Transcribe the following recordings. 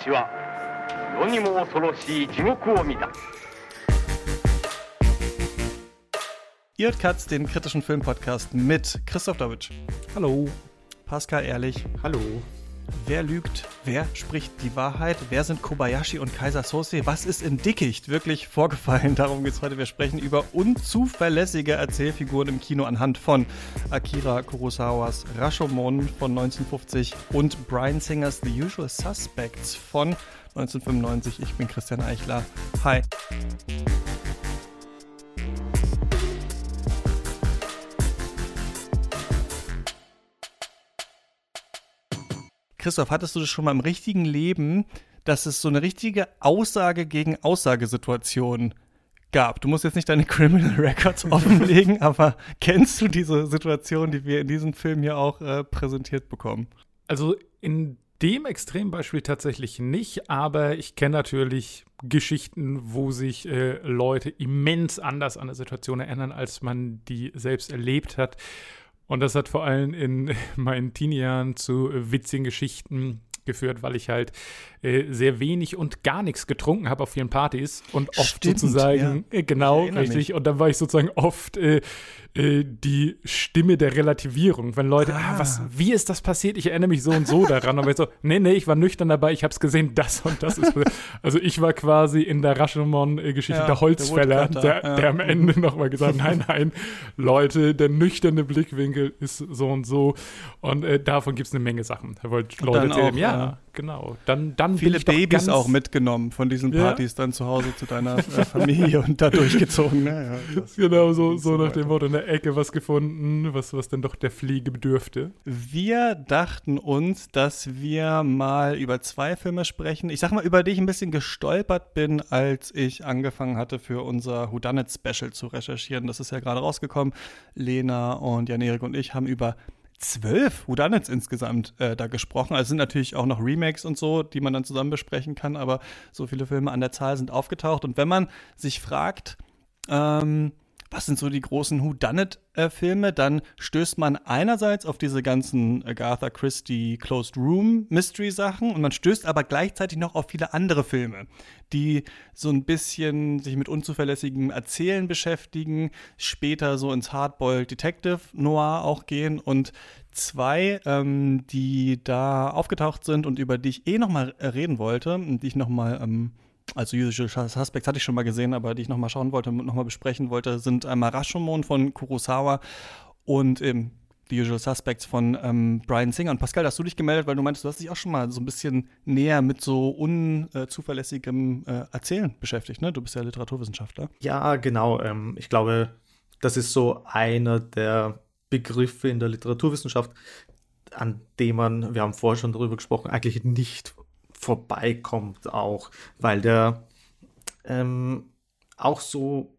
私は世にも恐ろしい地獄を見た Ihr hört Katz, den kritischen Filmpodcast mit Christoph Dawitsch. Hallo. Pascal Ehrlich. Hallo. Wer lügt? Wer spricht die Wahrheit? Wer sind Kobayashi und Kaiser Sose? Was ist in Dickicht wirklich vorgefallen? Darum geht es heute. Wir sprechen über unzuverlässige Erzählfiguren im Kino anhand von Akira Kurosawas Rashomon von 1950 und Brian Singers The Usual Suspects von 1995. Ich bin Christian Eichler. Hi. Christoph, hattest du das schon mal im richtigen Leben, dass es so eine richtige Aussage gegen Aussagesituation gab? Du musst jetzt nicht deine Criminal Records offenlegen, aber kennst du diese Situation, die wir in diesem Film hier auch äh, präsentiert bekommen? Also in dem Extrembeispiel tatsächlich nicht, aber ich kenne natürlich Geschichten, wo sich äh, Leute immens anders an der Situation erinnern, als man die selbst erlebt hat. Und das hat vor allem in meinen Teenie-Jahren zu witzigen Geschichten geführt, weil ich halt äh, sehr wenig und gar nichts getrunken habe auf vielen Partys und oft Stimmt, sozusagen, ja. äh, genau, richtig. Mich. Und dann war ich sozusagen oft äh, äh, die Stimme der Relativierung. Wenn Leute, ah. ah. was, wie ist das passiert? Ich erinnere mich so und so daran. Und ich so, nee, nee, ich war nüchtern dabei, ich habe es gesehen, das und das ist. also ich war quasi in der Rashomon-Geschichte ja, der Holzfäller, der, der, ja. der, am Ende nochmal gesagt nein, nein, Leute, der nüchterne Blickwinkel ist so und so. Und äh, davon gibt es eine Menge Sachen. Da wollte Leute erzählen, ja, ja, genau. Dann, dann Viele Babys auch mitgenommen von diesen Partys dann zu Hause zu deiner äh, Familie und da durchgezogen. Ne? genau, so, so nach dem Motto, ne? der Ecke was gefunden, was, was dann doch der Fliege bedürfte. Wir dachten uns, dass wir mal über zwei Filme sprechen. Ich sag mal, über die ich ein bisschen gestolpert bin, als ich angefangen hatte, für unser Whodunit Special zu recherchieren. Das ist ja gerade rausgekommen. Lena und Jan-Erik und ich haben über zwölf Whodunits insgesamt äh, da gesprochen. Also sind natürlich auch noch Remakes und so, die man dann zusammen besprechen kann, aber so viele Filme an der Zahl sind aufgetaucht. Und wenn man sich fragt, ähm, was sind so die großen Whodunit-Filme, dann stößt man einerseits auf diese ganzen Agatha Christie Closed Room Mystery-Sachen und man stößt aber gleichzeitig noch auf viele andere Filme, die so ein bisschen sich mit unzuverlässigem Erzählen beschäftigen, später so ins Hardboiled Detective Noir auch gehen und zwei, ähm, die da aufgetaucht sind und über die ich eh noch mal reden wollte, die ich noch mal ähm, also Usual Suspects hatte ich schon mal gesehen, aber die ich nochmal schauen wollte und nochmal besprechen wollte, sind einmal Rashomon von Kurosawa und ähm, The Usual Suspects von ähm, Brian Singer. Und Pascal, hast du dich gemeldet, weil du meintest, du hast dich auch schon mal so ein bisschen näher mit so unzuverlässigem äh, Erzählen beschäftigt, ne? Du bist ja Literaturwissenschaftler. Ja, genau. Ähm, ich glaube, das ist so einer der Begriffe in der Literaturwissenschaft, an dem man, wir haben vorher schon darüber gesprochen, eigentlich nicht vorbeikommt auch, weil der ähm, auch so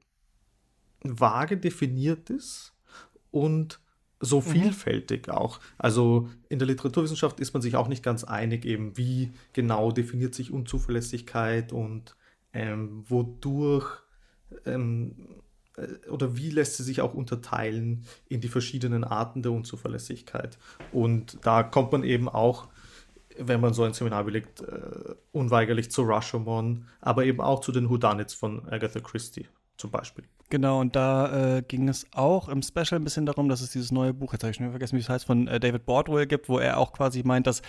vage definiert ist und so mhm. vielfältig auch. Also in der Literaturwissenschaft ist man sich auch nicht ganz einig, eben wie genau definiert sich Unzuverlässigkeit und ähm, wodurch ähm, äh, oder wie lässt sie sich auch unterteilen in die verschiedenen Arten der Unzuverlässigkeit. Und da kommt man eben auch wenn man so ein Seminar belegt, äh, unweigerlich zu Rashomon, aber eben auch zu den Whodunits von Agatha Christie zum Beispiel. Genau, und da äh, ging es auch im Special ein bisschen darum, dass es dieses neue Buch, jetzt habe ich schon vergessen, wie es heißt, von äh, David Bordwell gibt, wo er auch quasi meint, dass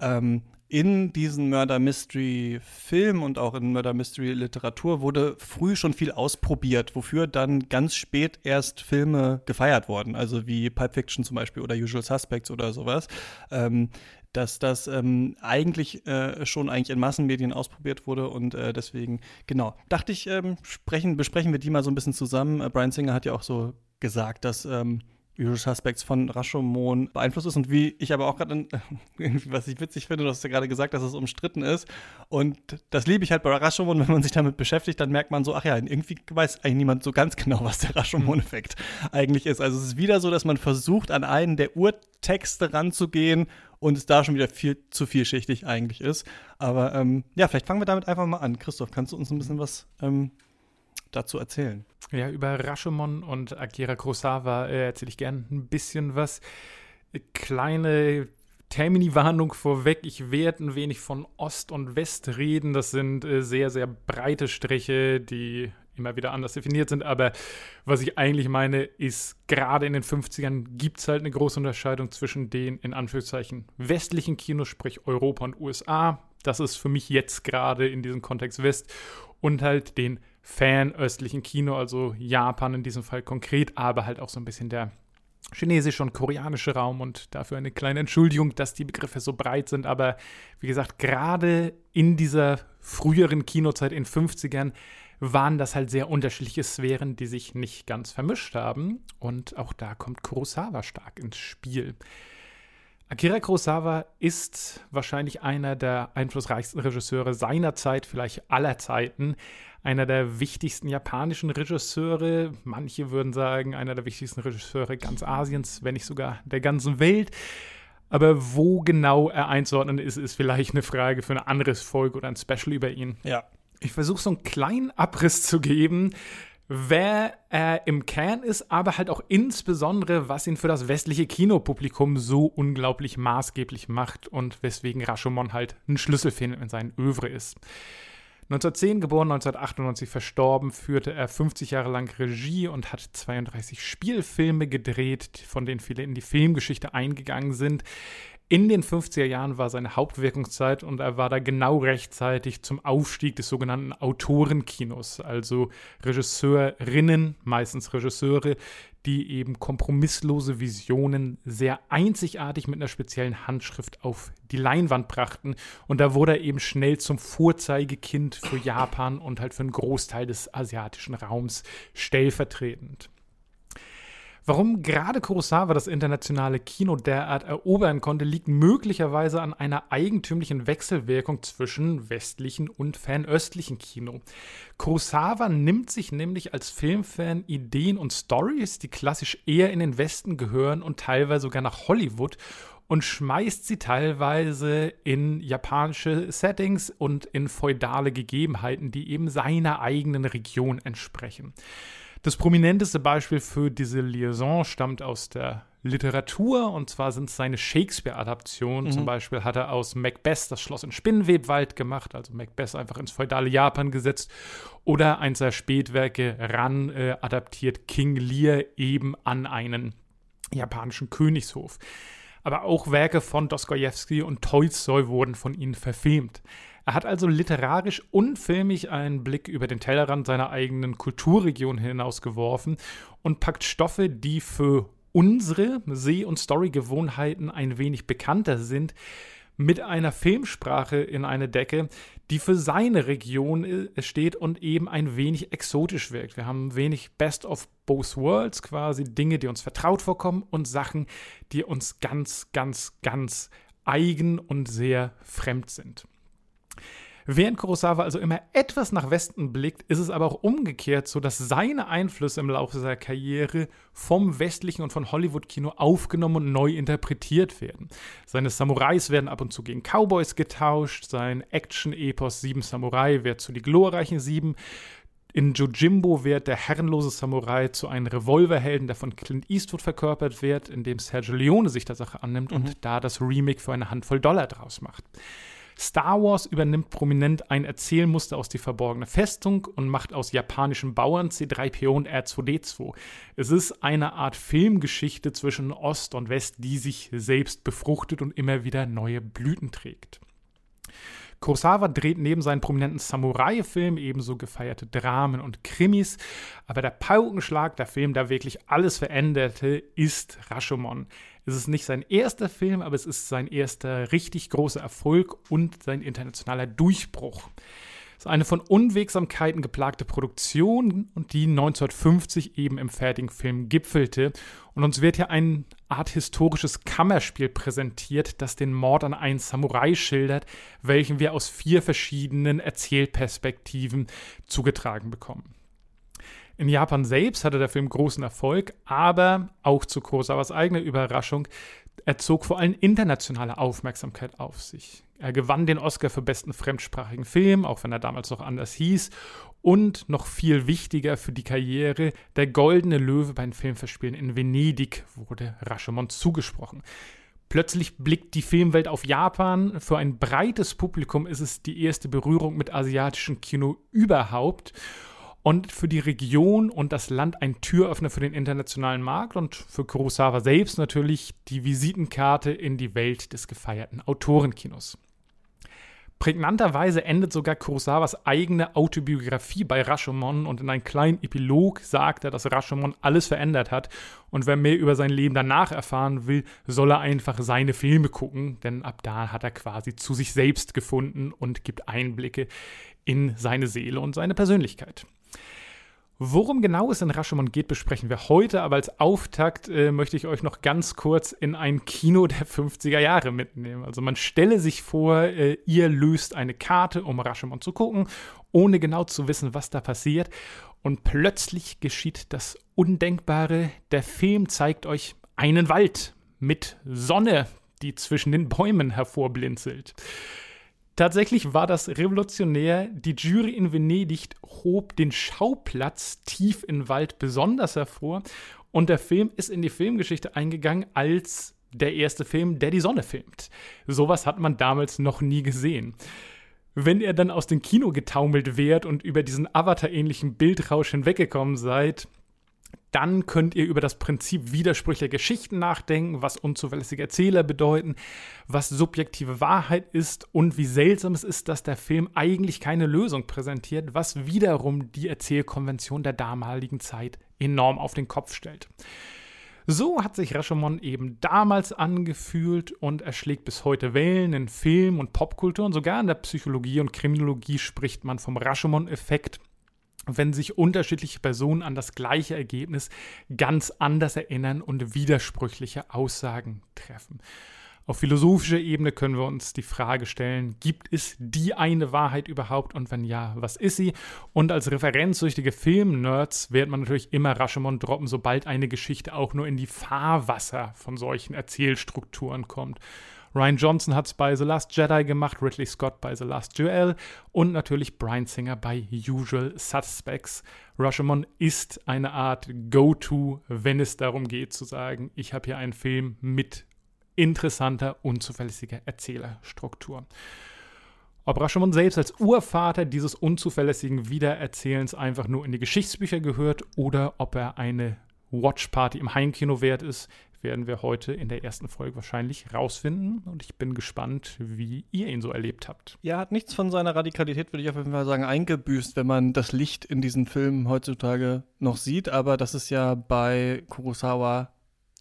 ähm, in diesen Murder Mystery Film und auch in Murder Mystery Literatur wurde früh schon viel ausprobiert, wofür dann ganz spät erst Filme gefeiert wurden, also wie Pulp Fiction zum Beispiel oder Usual Suspects oder sowas. Ähm, dass das ähm, eigentlich äh, schon eigentlich in Massenmedien ausprobiert wurde und äh, deswegen, genau, dachte ich, ähm, sprechen, besprechen wir die mal so ein bisschen zusammen. Äh, Brian Singer hat ja auch so gesagt, dass ähm, Usual Suspects von Rashomon beeinflusst ist und wie ich aber auch gerade, was ich witzig finde, du hast ja gerade gesagt, dass es umstritten ist und das liebe ich halt bei Rashomon, wenn man sich damit beschäftigt, dann merkt man so, ach ja, irgendwie weiß eigentlich niemand so ganz genau, was der Rashomon-Effekt eigentlich ist. Also es ist wieder so, dass man versucht, an einen der Urtexte ranzugehen und es da schon wieder viel zu vielschichtig eigentlich ist. Aber ähm, ja, vielleicht fangen wir damit einfach mal an. Christoph, kannst du uns ein bisschen was ähm, dazu erzählen? Ja, über Rashomon und Akira Kurosawa äh, erzähle ich gerne ein bisschen was. Kleine Termini-Warnung vorweg. Ich werde ein wenig von Ost und West reden. Das sind äh, sehr, sehr breite Striche, die immer wieder anders definiert sind. Aber was ich eigentlich meine, ist, gerade in den 50ern gibt es halt eine große Unterscheidung zwischen den, in Anführungszeichen, westlichen Kinos, sprich Europa und USA. Das ist für mich jetzt gerade in diesem Kontext West. Und halt den fernöstlichen Kino, also Japan in diesem Fall konkret, aber halt auch so ein bisschen der chinesische und koreanische Raum und dafür eine kleine Entschuldigung, dass die Begriffe so breit sind. Aber wie gesagt, gerade in dieser früheren Kinozeit in 50ern waren das halt sehr unterschiedliche Sphären, die sich nicht ganz vermischt haben. Und auch da kommt Kurosawa stark ins Spiel. Akira Kurosawa ist wahrscheinlich einer der einflussreichsten Regisseure seiner Zeit, vielleicht aller Zeiten. Einer der wichtigsten japanischen Regisseure. Manche würden sagen, einer der wichtigsten Regisseure ganz Asiens, wenn nicht sogar der ganzen Welt. Aber wo genau er einzuordnen ist, ist vielleicht eine Frage für ein anderes Folge oder ein Special über ihn. Ja, ich versuche so einen kleinen Abriss zu geben, wer er im Kern ist, aber halt auch insbesondere, was ihn für das westliche Kinopublikum so unglaublich maßgeblich macht und weswegen Rashomon halt ein Schlüsselfilm in seinen Övre ist. 1910 geboren, 1998 verstorben, führte er 50 Jahre lang Regie und hat 32 Spielfilme gedreht, von denen viele in die Filmgeschichte eingegangen sind. In den 50er Jahren war seine Hauptwirkungszeit und er war da genau rechtzeitig zum Aufstieg des sogenannten Autorenkinos, also Regisseurinnen, meistens Regisseure, die eben kompromisslose Visionen sehr einzigartig mit einer speziellen Handschrift auf die Leinwand brachten. Und da wurde er eben schnell zum Vorzeigekind für Japan und halt für einen Großteil des asiatischen Raums stellvertretend. Warum gerade Kurosawa das internationale Kino derart erobern konnte, liegt möglicherweise an einer eigentümlichen Wechselwirkung zwischen westlichen und fernöstlichen Kino. Kurosawa nimmt sich nämlich als Filmfan Ideen und Stories, die klassisch eher in den Westen gehören und teilweise sogar nach Hollywood und schmeißt sie teilweise in japanische Settings und in feudale Gegebenheiten, die eben seiner eigenen Region entsprechen. Das prominenteste Beispiel für diese Liaison stammt aus der Literatur und zwar sind es seine Shakespeare-Adaptionen. Mhm. Zum Beispiel hat er aus Macbeth das Schloss in Spinnenwebwald gemacht, also Macbeth einfach ins feudale Japan gesetzt. Oder eins der Spätwerke ran äh, adaptiert King Lear eben an einen japanischen Königshof. Aber auch Werke von Dostoevsky und Tolstoi wurden von ihnen verfilmt. Er hat also literarisch und filmisch einen Blick über den Tellerrand seiner eigenen Kulturregion hinausgeworfen und packt Stoffe, die für unsere Seh- und Storygewohnheiten ein wenig bekannter sind, mit einer Filmsprache in eine Decke, die für seine Region äh, steht und eben ein wenig exotisch wirkt. Wir haben wenig Best of Both Worlds, quasi Dinge, die uns vertraut vorkommen und Sachen, die uns ganz, ganz, ganz eigen und sehr fremd sind. Während Kurosawa also immer etwas nach Westen blickt, ist es aber auch umgekehrt so, dass seine Einflüsse im Laufe seiner Karriere vom westlichen und von Hollywood-Kino aufgenommen und neu interpretiert werden. Seine Samurais werden ab und zu gegen Cowboys getauscht, sein Action-Epos Sieben Samurai wird zu die glorreichen Sieben. In Jojimbo wird der herrenlose Samurai zu einem Revolverhelden, der von Clint Eastwood verkörpert wird, indem Sergio Leone sich der Sache annimmt mhm. und da das Remake für eine Handvoll Dollar draus macht. Star Wars übernimmt prominent ein Erzählmuster aus Die verborgene Festung und macht aus japanischen Bauern C3PO und R2D2. Es ist eine Art Filmgeschichte zwischen Ost und West, die sich selbst befruchtet und immer wieder neue Blüten trägt. Kurosawa dreht neben seinen prominenten Samurai-Filmen ebenso gefeierte Dramen und Krimis, aber der Paukenschlag, der Film, der wirklich alles veränderte, ist Rashomon. Es ist nicht sein erster Film, aber es ist sein erster richtig großer Erfolg und sein internationaler Durchbruch. Es ist eine von Unwegsamkeiten geplagte Produktion und die 1950 eben im fertigen Film gipfelte. Und uns wird hier eine Art historisches Kammerspiel präsentiert, das den Mord an einen Samurai schildert, welchen wir aus vier verschiedenen Erzählperspektiven zugetragen bekommen. In Japan selbst hatte der Film großen Erfolg, aber auch zu Kurosawas eigener Überraschung, er zog vor allem internationale Aufmerksamkeit auf sich. Er gewann den Oscar für besten fremdsprachigen Film, auch wenn er damals noch anders hieß. Und noch viel wichtiger für die Karriere, der Goldene Löwe bei den Filmverspielen in Venedig wurde Rashomon zugesprochen. Plötzlich blickt die Filmwelt auf Japan. Für ein breites Publikum ist es die erste Berührung mit asiatischem Kino überhaupt und für die Region und das Land ein Türöffner für den internationalen Markt und für Kurosawa selbst natürlich die Visitenkarte in die Welt des gefeierten Autorenkinos. Prägnanterweise endet sogar Kurosawas eigene Autobiografie bei Rashomon und in einem kleinen Epilog sagt er, dass Rashomon alles verändert hat und wer mehr über sein Leben danach erfahren will, soll er einfach seine Filme gucken, denn ab da hat er quasi zu sich selbst gefunden und gibt Einblicke in seine Seele und seine Persönlichkeit. Worum genau es in Rashomon geht, besprechen wir heute, aber als Auftakt äh, möchte ich euch noch ganz kurz in ein Kino der 50er Jahre mitnehmen. Also man stelle sich vor, äh, ihr löst eine Karte, um Rashomon zu gucken, ohne genau zu wissen, was da passiert. Und plötzlich geschieht das Undenkbare. Der Film zeigt euch einen Wald mit Sonne, die zwischen den Bäumen hervorblinzelt. Tatsächlich war das revolutionär. Die Jury in Venedig hob den Schauplatz tief in Wald besonders hervor und der Film ist in die Filmgeschichte eingegangen als der erste Film, der die Sonne filmt. Sowas hat man damals noch nie gesehen. Wenn ihr dann aus dem Kino getaumelt wärt und über diesen Avatar-ähnlichen Bildrausch hinweggekommen seid, dann könnt ihr über das Prinzip widersprüchlicher Geschichten nachdenken, was unzuverlässige Erzähler bedeuten, was subjektive Wahrheit ist und wie seltsam es ist, dass der Film eigentlich keine Lösung präsentiert, was wiederum die Erzählkonvention der damaligen Zeit enorm auf den Kopf stellt. So hat sich Rashomon eben damals angefühlt und er schlägt bis heute Wellen in Film und Popkultur und sogar in der Psychologie und Kriminologie spricht man vom Rashomon-Effekt wenn sich unterschiedliche Personen an das gleiche Ergebnis ganz anders erinnern und widersprüchliche Aussagen treffen. Auf philosophischer Ebene können wir uns die Frage stellen, gibt es die eine Wahrheit überhaupt und wenn ja, was ist sie? Und als referenzsüchtige Film-Nerds wird man natürlich immer Rashomon droppen, sobald eine Geschichte auch nur in die Fahrwasser von solchen Erzählstrukturen kommt. Ryan Johnson hat es bei The Last Jedi gemacht, Ridley Scott bei The Last Duel und natürlich Brian Singer bei Usual Suspects. Rashomon ist eine Art Go-To, wenn es darum geht zu sagen, ich habe hier einen Film mit interessanter, unzuverlässiger Erzählerstruktur. Ob Rashomon selbst als Urvater dieses unzuverlässigen Wiedererzählens einfach nur in die Geschichtsbücher gehört oder ob er eine Watchparty im Heimkino wert ist, werden wir heute in der ersten Folge wahrscheinlich rausfinden. Und ich bin gespannt, wie ihr ihn so erlebt habt. Ja, hat nichts von seiner Radikalität, würde ich auf jeden Fall sagen, eingebüßt, wenn man das Licht in diesen Filmen heutzutage noch sieht. Aber das ist ja bei Kurosawa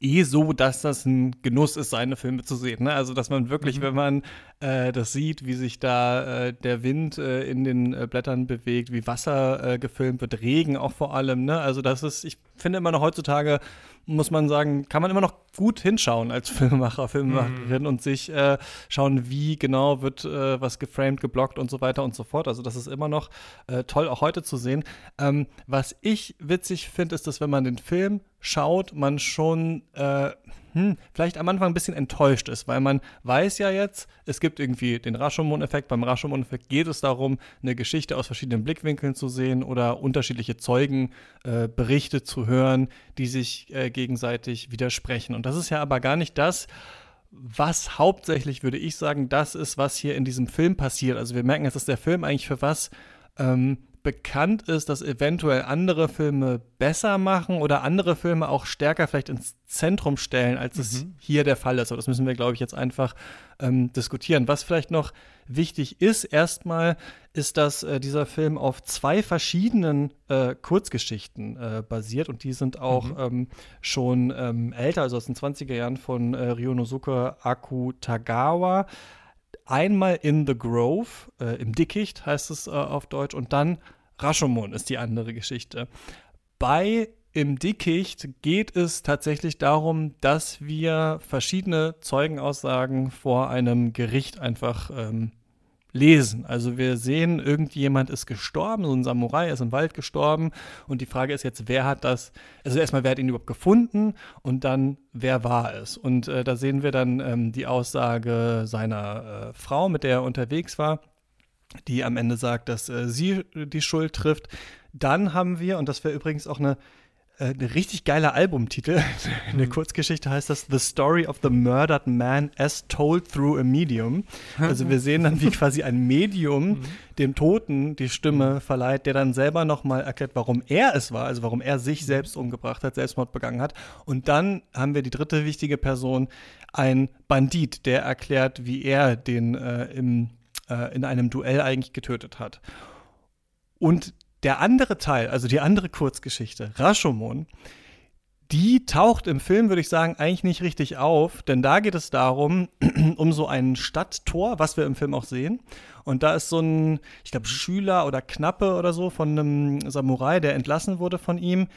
eh so, dass das ein Genuss ist, seine Filme zu sehen. Ne? Also, dass man wirklich, mhm. wenn man äh, das sieht, wie sich da äh, der Wind äh, in den äh, Blättern bewegt, wie Wasser äh, gefilmt wird, Regen auch vor allem. Ne? Also, das ist, ich finde immer noch heutzutage, muss man sagen, kann man immer noch gut hinschauen als Filmemacher, Filmemacherin mhm. und sich äh, schauen, wie genau wird was geframed, geblockt und so weiter und so fort. Also, das ist immer noch toll, auch heute zu sehen. Ähm, was ich witzig finde, ist, dass wenn man den Film schaut, man schon äh, hm, vielleicht am Anfang ein bisschen enttäuscht ist, weil man weiß ja jetzt, es gibt irgendwie den Rashomon-Effekt. Beim Rashomon-Effekt geht es darum, eine Geschichte aus verschiedenen Blickwinkeln zu sehen oder unterschiedliche Zeugenberichte äh, zu hören, die sich äh, gegenseitig widersprechen. Und das ist ja aber gar nicht das, was hauptsächlich, würde ich sagen, das ist, was hier in diesem Film passiert. Also wir merken jetzt, dass der Film eigentlich für was ähm, bekannt ist, dass eventuell andere Filme besser machen oder andere Filme auch stärker vielleicht ins Zentrum stellen, als mhm. es hier der Fall ist. Aber das müssen wir, glaube ich, jetzt einfach ähm, diskutieren. Was vielleicht noch wichtig ist, erstmal, ist, dass äh, dieser Film auf zwei verschiedenen äh, Kurzgeschichten äh, basiert und die sind auch mhm. ähm, schon ähm, älter, also aus den 20er Jahren von äh, Ryonosuke Akutagawa einmal in The Grove, äh, im Dickicht heißt es äh, auf Deutsch, und dann Rashomon ist die andere Geschichte. Bei im Dickicht geht es tatsächlich darum, dass wir verschiedene Zeugenaussagen vor einem Gericht einfach ähm, lesen. Also wir sehen, irgendjemand ist gestorben, so ein Samurai ist im Wald gestorben und die Frage ist jetzt, wer hat das, also erstmal, wer hat ihn überhaupt gefunden und dann, wer war es? Und äh, da sehen wir dann ähm, die Aussage seiner äh, Frau, mit der er unterwegs war, die am Ende sagt, dass äh, sie die Schuld trifft. Dann haben wir, und das wäre übrigens auch eine äh, ein richtig geiler Albumtitel. In der Kurzgeschichte heißt das The Story of the Murdered Man as Told Through a Medium. Also wir sehen dann, wie quasi ein Medium dem Toten die Stimme verleiht, der dann selber nochmal erklärt, warum er es war, also warum er sich selbst umgebracht hat, Selbstmord begangen hat. Und dann haben wir die dritte wichtige Person, ein Bandit, der erklärt, wie er den äh, im, äh, in einem Duell eigentlich getötet hat. Und der andere Teil, also die andere Kurzgeschichte, Rashomon, die taucht im Film, würde ich sagen, eigentlich nicht richtig auf, denn da geht es darum, um so ein Stadttor, was wir im Film auch sehen. Und da ist so ein, ich glaube, Schüler oder Knappe oder so von einem Samurai, der entlassen wurde von ihm,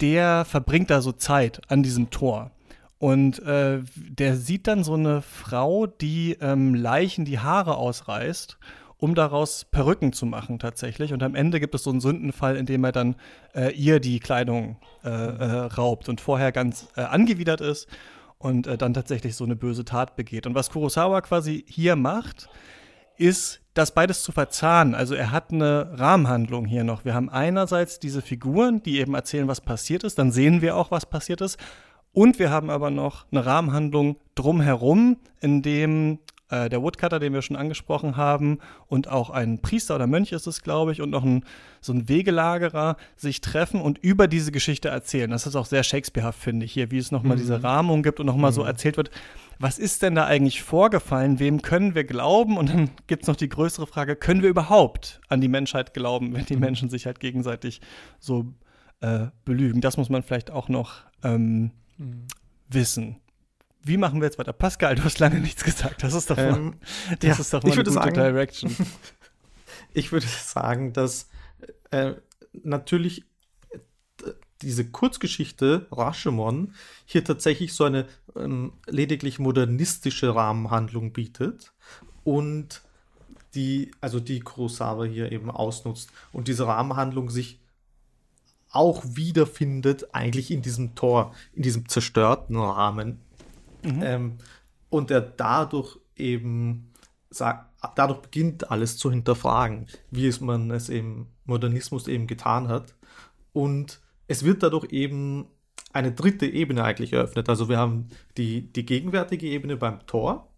der verbringt da so Zeit an diesem Tor. Und äh, der sieht dann so eine Frau, die ähm, Leichen die Haare ausreißt um daraus Perücken zu machen tatsächlich. Und am Ende gibt es so einen Sündenfall, in dem er dann äh, ihr die Kleidung äh, äh, raubt und vorher ganz äh, angewidert ist und äh, dann tatsächlich so eine böse Tat begeht. Und was Kurosawa quasi hier macht, ist, das beides zu verzahnen. Also er hat eine Rahmenhandlung hier noch. Wir haben einerseits diese Figuren, die eben erzählen, was passiert ist. Dann sehen wir auch, was passiert ist. Und wir haben aber noch eine Rahmenhandlung drumherum, in dem äh, der Woodcutter, den wir schon angesprochen haben, und auch ein Priester oder Mönch ist es, glaube ich, und noch ein, so ein Wegelagerer sich treffen und über diese Geschichte erzählen. Das ist auch sehr Shakespearehaft, finde ich, hier, wie es nochmal mhm. diese Rahmung gibt und nochmal mhm. so erzählt wird, was ist denn da eigentlich vorgefallen? Wem können wir glauben? Und dann gibt es noch die größere Frage, können wir überhaupt an die Menschheit glauben, wenn die mhm. Menschen sich halt gegenseitig so äh, belügen? Das muss man vielleicht auch noch ähm, mhm. wissen. Wie machen wir jetzt weiter? Pascal, du hast lange nichts gesagt. Das ist doch mal, ähm, das ja, ist doch mal eine gute sagen, Direction. ich würde sagen, dass äh, natürlich äh, diese Kurzgeschichte Rashomon hier tatsächlich so eine ähm, lediglich modernistische Rahmenhandlung bietet und die, also die Kurosawa hier eben ausnutzt und diese Rahmenhandlung sich auch wiederfindet, eigentlich in diesem Tor, in diesem zerstörten Rahmen, Mhm. Ähm, und er dadurch eben sagt, dadurch beginnt alles zu hinterfragen, wie es man es im Modernismus eben getan hat. Und es wird dadurch eben eine dritte Ebene eigentlich eröffnet. Also wir haben die, die gegenwärtige Ebene beim Tor,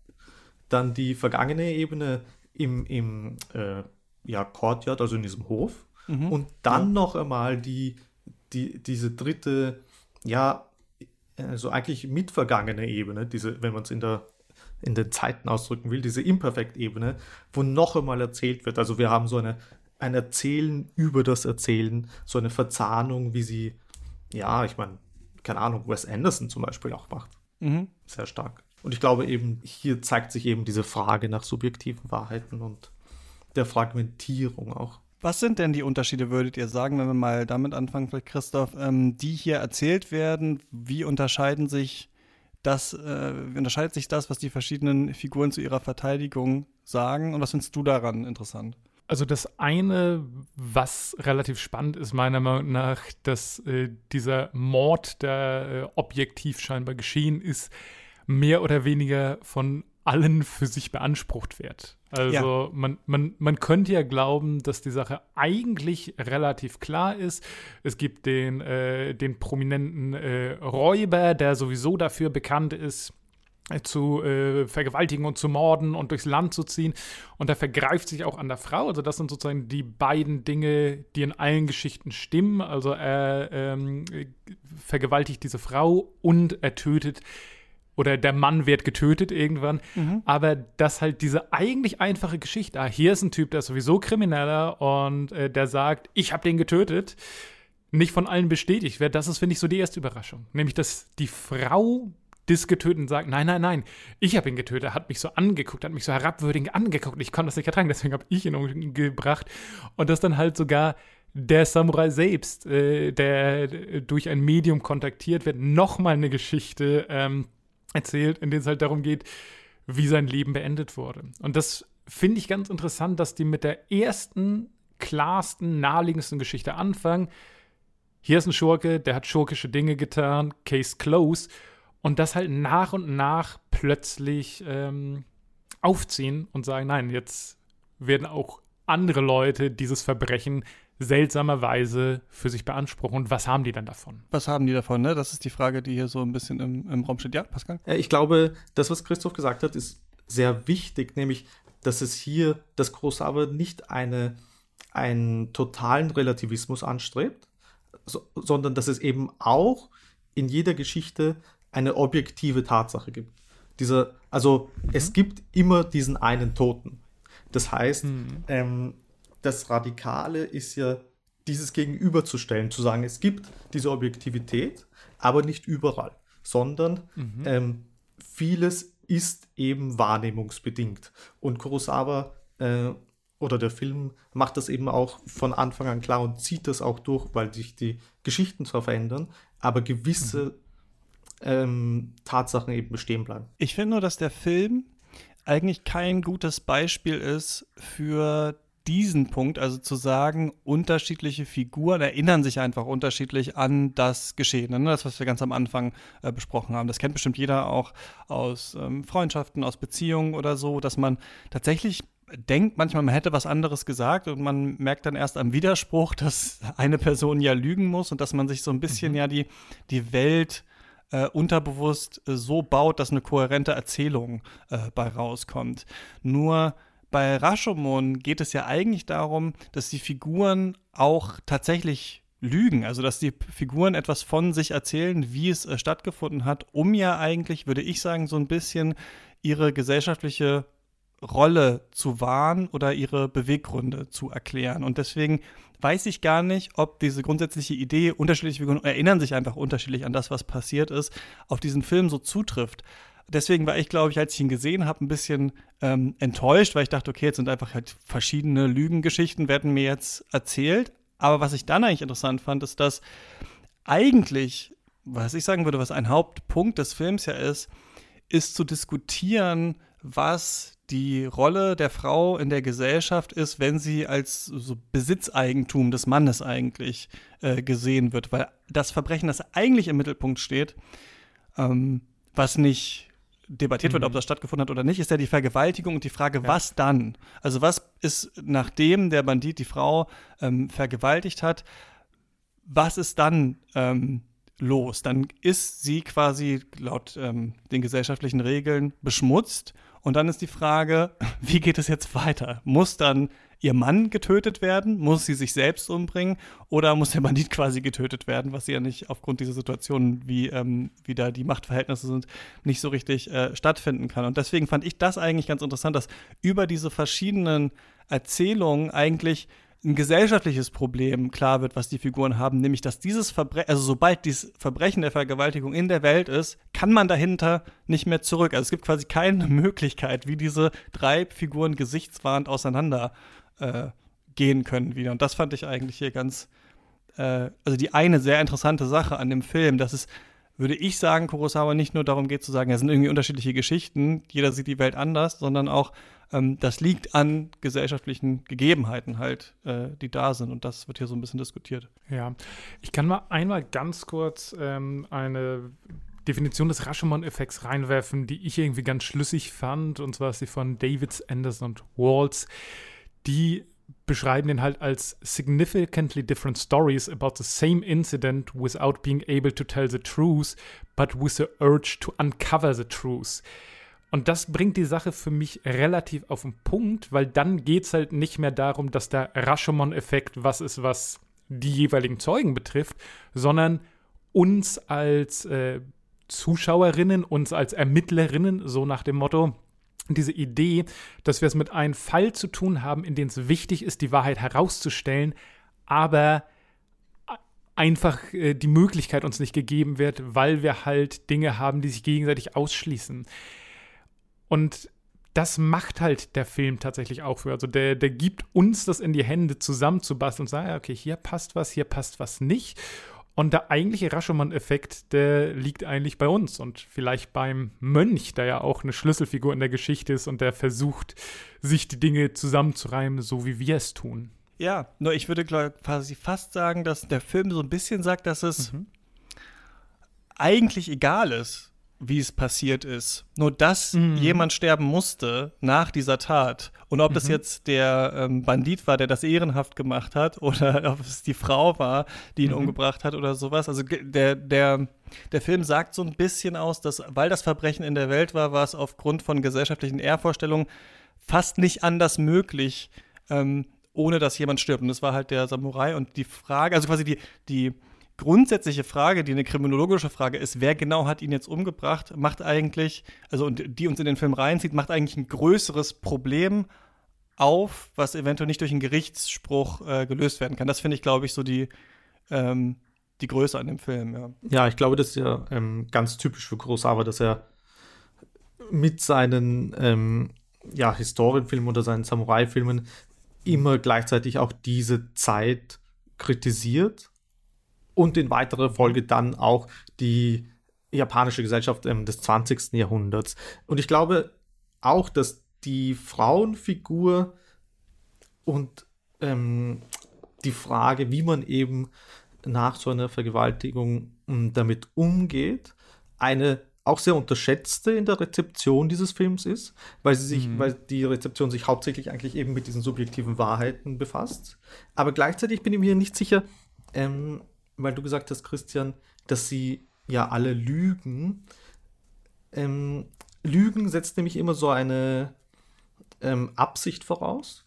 dann die vergangene Ebene im, im äh, ja, Courtyard, also in diesem Hof, mhm. und dann ja. noch einmal die, die, diese dritte, ja, also eigentlich mitvergangene Ebene, diese, wenn man es in der in den Zeiten ausdrücken will, diese Imperfekt-Ebene, wo noch einmal erzählt wird. Also wir haben so eine, ein Erzählen über das Erzählen, so eine Verzahnung, wie sie, ja, ich meine, keine Ahnung, Wes Anderson zum Beispiel auch macht. Mhm. Sehr stark. Und ich glaube eben, hier zeigt sich eben diese Frage nach subjektiven Wahrheiten und der Fragmentierung auch. Was sind denn die Unterschiede, würdet ihr sagen, wenn wir mal damit anfangen, vielleicht Christoph, ähm, die hier erzählt werden? Wie unterscheiden sich das, äh, unterscheidet sich das, was die verschiedenen Figuren zu ihrer Verteidigung sagen? Und was findest du daran interessant? Also das eine, was relativ spannend ist, meiner Meinung nach, dass äh, dieser Mord, der äh, objektiv scheinbar geschehen ist, mehr oder weniger von allen für sich beansprucht wird. Also ja. man, man, man könnte ja glauben, dass die Sache eigentlich relativ klar ist. Es gibt den, äh, den prominenten äh, Räuber, der sowieso dafür bekannt ist, äh, zu äh, vergewaltigen und zu morden und durchs Land zu ziehen. Und er vergreift sich auch an der Frau. Also das sind sozusagen die beiden Dinge, die in allen Geschichten stimmen. Also er ähm, vergewaltigt diese Frau und er tötet oder der Mann wird getötet irgendwann. Mhm. Aber dass halt diese eigentlich einfache Geschichte, ah, hier ist ein Typ, der ist sowieso Krimineller und äh, der sagt, ich habe den getötet, nicht von allen bestätigt wird, das ist, finde ich, so die erste Überraschung. Nämlich, dass die Frau des Getöteten sagt, nein, nein, nein, ich habe ihn getötet, hat mich so angeguckt, hat mich so herabwürdigend angeguckt, ich konnte das nicht ertragen, deswegen habe ich ihn umgebracht. Und dass dann halt sogar der Samurai selbst, äh, der durch ein Medium kontaktiert wird, nochmal eine Geschichte ähm, erzählt, in denen es halt darum geht, wie sein Leben beendet wurde. Und das finde ich ganz interessant, dass die mit der ersten, klarsten, naheliegendsten Geschichte anfangen. Hier ist ein Schurke, der hat schurkische Dinge getan, Case close. Und das halt nach und nach plötzlich ähm, aufziehen und sagen, nein, jetzt werden auch andere Leute dieses Verbrechen seltsamerweise für sich beanspruchen. Und was haben die dann davon? Was haben die davon, ne? Das ist die Frage, die hier so ein bisschen im, im Raum steht. Ja, Pascal? Ich glaube, das, was Christoph gesagt hat, ist sehr wichtig, nämlich, dass es hier, dass Kurosawa nicht eine, einen totalen Relativismus anstrebt, so, sondern dass es eben auch in jeder Geschichte eine objektive Tatsache gibt. Dieser, also mhm. es gibt immer diesen einen Toten. Das heißt, mhm. ähm, das Radikale ist ja, dieses gegenüberzustellen, zu sagen, es gibt diese Objektivität, aber nicht überall, sondern mhm. ähm, vieles ist eben wahrnehmungsbedingt. Und Kurosawa äh, oder der Film macht das eben auch von Anfang an klar und zieht das auch durch, weil sich die Geschichten zwar verändern, aber gewisse mhm. ähm, Tatsachen eben bestehen bleiben. Ich finde nur, dass der Film eigentlich kein gutes Beispiel ist für diesen Punkt, also zu sagen, unterschiedliche Figuren erinnern sich einfach unterschiedlich an das Geschehene, ne? das, was wir ganz am Anfang äh, besprochen haben. Das kennt bestimmt jeder auch aus ähm, Freundschaften, aus Beziehungen oder so, dass man tatsächlich denkt manchmal, man hätte was anderes gesagt und man merkt dann erst am Widerspruch, dass eine Person ja lügen muss und dass man sich so ein bisschen mhm. ja die, die Welt äh, unterbewusst äh, so baut, dass eine kohärente Erzählung äh, bei rauskommt. Nur bei Rashomon geht es ja eigentlich darum, dass die Figuren auch tatsächlich lügen, also dass die Figuren etwas von sich erzählen, wie es äh, stattgefunden hat, um ja eigentlich, würde ich sagen, so ein bisschen ihre gesellschaftliche Rolle zu wahren oder ihre Beweggründe zu erklären. Und deswegen weiß ich gar nicht, ob diese grundsätzliche Idee, unterschiedliche Figuren erinnern sich einfach unterschiedlich an das, was passiert ist, auf diesen Film so zutrifft deswegen war ich, glaube ich, als ich ihn gesehen habe, ein bisschen ähm, enttäuscht, weil ich dachte, okay, jetzt sind einfach halt verschiedene Lügengeschichten, werden mir jetzt erzählt. Aber was ich dann eigentlich interessant fand, ist, dass eigentlich, was ich sagen würde, was ein Hauptpunkt des Films ja ist, ist zu diskutieren, was die Rolle der Frau in der Gesellschaft ist, wenn sie als so Besitzeigentum des Mannes eigentlich äh, gesehen wird. Weil das Verbrechen, das eigentlich im Mittelpunkt steht, ähm, was nicht debattiert wird, ob mhm. das stattgefunden hat oder nicht, ist ja die Vergewaltigung und die Frage, ja. was dann? Also was ist, nachdem der Bandit die Frau ähm, vergewaltigt hat, was ist dann ähm, los? Dann ist sie quasi laut ähm, den gesellschaftlichen Regeln beschmutzt und dann ist die Frage, wie geht es jetzt weiter? Muss dann ihr Mann getötet werden? Muss sie sich selbst umbringen? Oder muss der Bandit quasi getötet werden, was sie ja nicht aufgrund dieser Situation, wie, ähm, wie da die Machtverhältnisse sind, nicht so richtig äh, stattfinden kann? Und deswegen fand ich das eigentlich ganz interessant, dass über diese verschiedenen Erzählungen eigentlich ein gesellschaftliches Problem klar wird, was die Figuren haben, nämlich dass dieses Verbrechen, also sobald dieses Verbrechen der Vergewaltigung in der Welt ist, kann man dahinter nicht mehr zurück. Also es gibt quasi keine Möglichkeit, wie diese drei Figuren gesichtswahrend auseinander äh, gehen können wieder. Und das fand ich eigentlich hier ganz, äh, also die eine sehr interessante Sache an dem Film, dass es, würde ich sagen, Kurosawa nicht nur darum geht zu sagen, es sind irgendwie unterschiedliche Geschichten, jeder sieht die Welt anders, sondern auch, ähm, das liegt an gesellschaftlichen Gegebenheiten halt, äh, die da sind. Und das wird hier so ein bisschen diskutiert. Ja, ich kann mal einmal ganz kurz ähm, eine Definition des Rashomon-Effekts reinwerfen, die ich irgendwie ganz schlüssig fand. Und zwar ist sie von Davids, Anderson und Waltz die beschreiben den halt als significantly different stories about the same incident without being able to tell the truth, but with the urge to uncover the truth. Und das bringt die Sache für mich relativ auf den Punkt, weil dann geht es halt nicht mehr darum, dass der Rashomon-Effekt was ist, was die jeweiligen Zeugen betrifft, sondern uns als äh, Zuschauerinnen, uns als Ermittlerinnen, so nach dem Motto, diese Idee, dass wir es mit einem Fall zu tun haben, in dem es wichtig ist, die Wahrheit herauszustellen, aber einfach äh, die Möglichkeit uns nicht gegeben wird, weil wir halt Dinge haben, die sich gegenseitig ausschließen. Und das macht halt der Film tatsächlich auch für. Also der, der gibt uns das in die Hände zusammenzubasteln und sagt, okay, hier passt was, hier passt was nicht. Und der eigentliche Rashomon-Effekt, der liegt eigentlich bei uns und vielleicht beim Mönch, der ja auch eine Schlüsselfigur in der Geschichte ist und der versucht, sich die Dinge zusammenzureimen, so wie wir es tun. Ja, nur ich würde quasi fast sagen, dass der Film so ein bisschen sagt, dass es mhm. eigentlich egal ist, wie es passiert ist. Nur dass mhm. jemand sterben musste nach dieser Tat. Und ob mhm. das jetzt der ähm, Bandit war, der das ehrenhaft gemacht hat, oder ob es die Frau war, die ihn mhm. umgebracht hat oder sowas. Also der, der, der Film sagt so ein bisschen aus, dass, weil das Verbrechen in der Welt war, war es aufgrund von gesellschaftlichen Ehrvorstellungen fast nicht anders möglich, ähm, ohne dass jemand stirbt. Und das war halt der Samurai. Und die Frage, also quasi die, die grundsätzliche Frage, die eine kriminologische Frage ist, wer genau hat ihn jetzt umgebracht, macht eigentlich, also die uns in den Film reinzieht, macht eigentlich ein größeres Problem auf, was eventuell nicht durch einen Gerichtsspruch äh, gelöst werden kann. Das finde ich, glaube ich, so die, ähm, die Größe an dem Film, ja. Ja, ich glaube, das ist ja ähm, ganz typisch für Kurosawa, dass er mit seinen ähm, ja, Historienfilmen oder seinen Samurai-Filmen immer gleichzeitig auch diese Zeit kritisiert und in weiterer Folge dann auch die japanische Gesellschaft ähm, des 20. Jahrhunderts. Und ich glaube auch, dass die Frauenfigur und ähm, die Frage, wie man eben nach so einer Vergewaltigung ähm, damit umgeht, eine auch sehr unterschätzte in der Rezeption dieses Films ist, weil sie sich, mhm. weil die Rezeption sich hauptsächlich eigentlich eben mit diesen subjektiven Wahrheiten befasst. Aber gleichzeitig bin ich mir nicht sicher, ähm, weil du gesagt hast, Christian, dass sie ja alle lügen. Ähm, lügen setzt nämlich immer so eine ähm, Absicht voraus.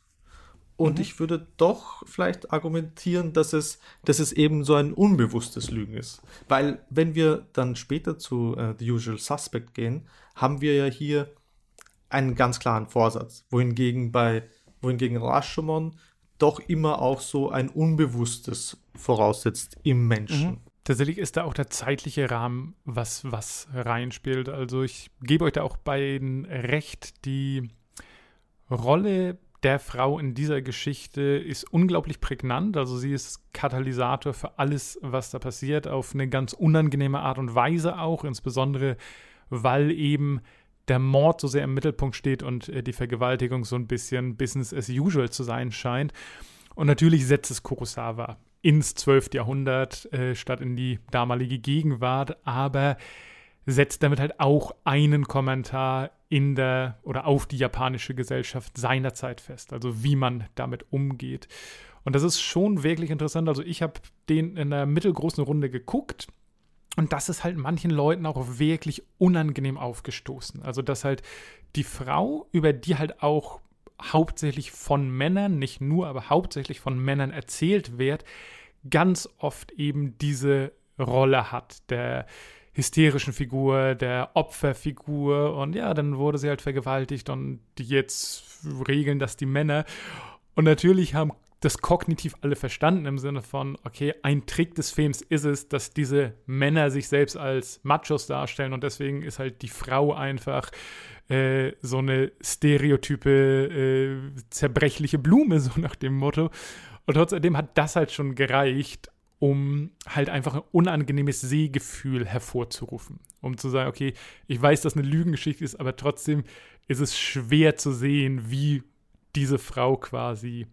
Und mhm. ich würde doch vielleicht argumentieren, dass es, dass es eben so ein unbewusstes Lügen ist. Weil wenn wir dann später zu äh, The Usual Suspect gehen, haben wir ja hier einen ganz klaren Vorsatz. Wohingegen bei wohingegen Rashomon doch immer auch so ein Unbewusstes voraussetzt im Menschen. Mhm. Tatsächlich ist da auch der zeitliche Rahmen, was, was reinspielt. Also ich gebe euch da auch beiden recht. Die Rolle der Frau in dieser Geschichte ist unglaublich prägnant. Also sie ist Katalysator für alles, was da passiert, auf eine ganz unangenehme Art und Weise auch, insbesondere weil eben der Mord so sehr im Mittelpunkt steht und äh, die Vergewaltigung so ein bisschen Business as usual zu sein scheint. Und natürlich setzt es Kurosawa ins 12. Jahrhundert äh, statt in die damalige Gegenwart, aber setzt damit halt auch einen Kommentar in der oder auf die japanische Gesellschaft seiner Zeit fest, also wie man damit umgeht. Und das ist schon wirklich interessant. Also ich habe den in einer mittelgroßen Runde geguckt und das ist halt manchen Leuten auch wirklich unangenehm aufgestoßen. Also, dass halt die Frau, über die halt auch hauptsächlich von Männern, nicht nur, aber hauptsächlich von Männern erzählt wird, ganz oft eben diese Rolle hat, der hysterischen Figur, der Opferfigur und ja, dann wurde sie halt vergewaltigt und jetzt regeln das die Männer. Und natürlich haben das kognitiv alle verstanden im Sinne von, okay, ein Trick des Films ist es, dass diese Männer sich selbst als Machos darstellen und deswegen ist halt die Frau einfach äh, so eine stereotype, äh, zerbrechliche Blume, so nach dem Motto. Und trotzdem hat das halt schon gereicht, um halt einfach ein unangenehmes Sehgefühl hervorzurufen. Um zu sagen, okay, ich weiß, dass eine Lügengeschichte ist, aber trotzdem ist es schwer zu sehen, wie diese Frau quasi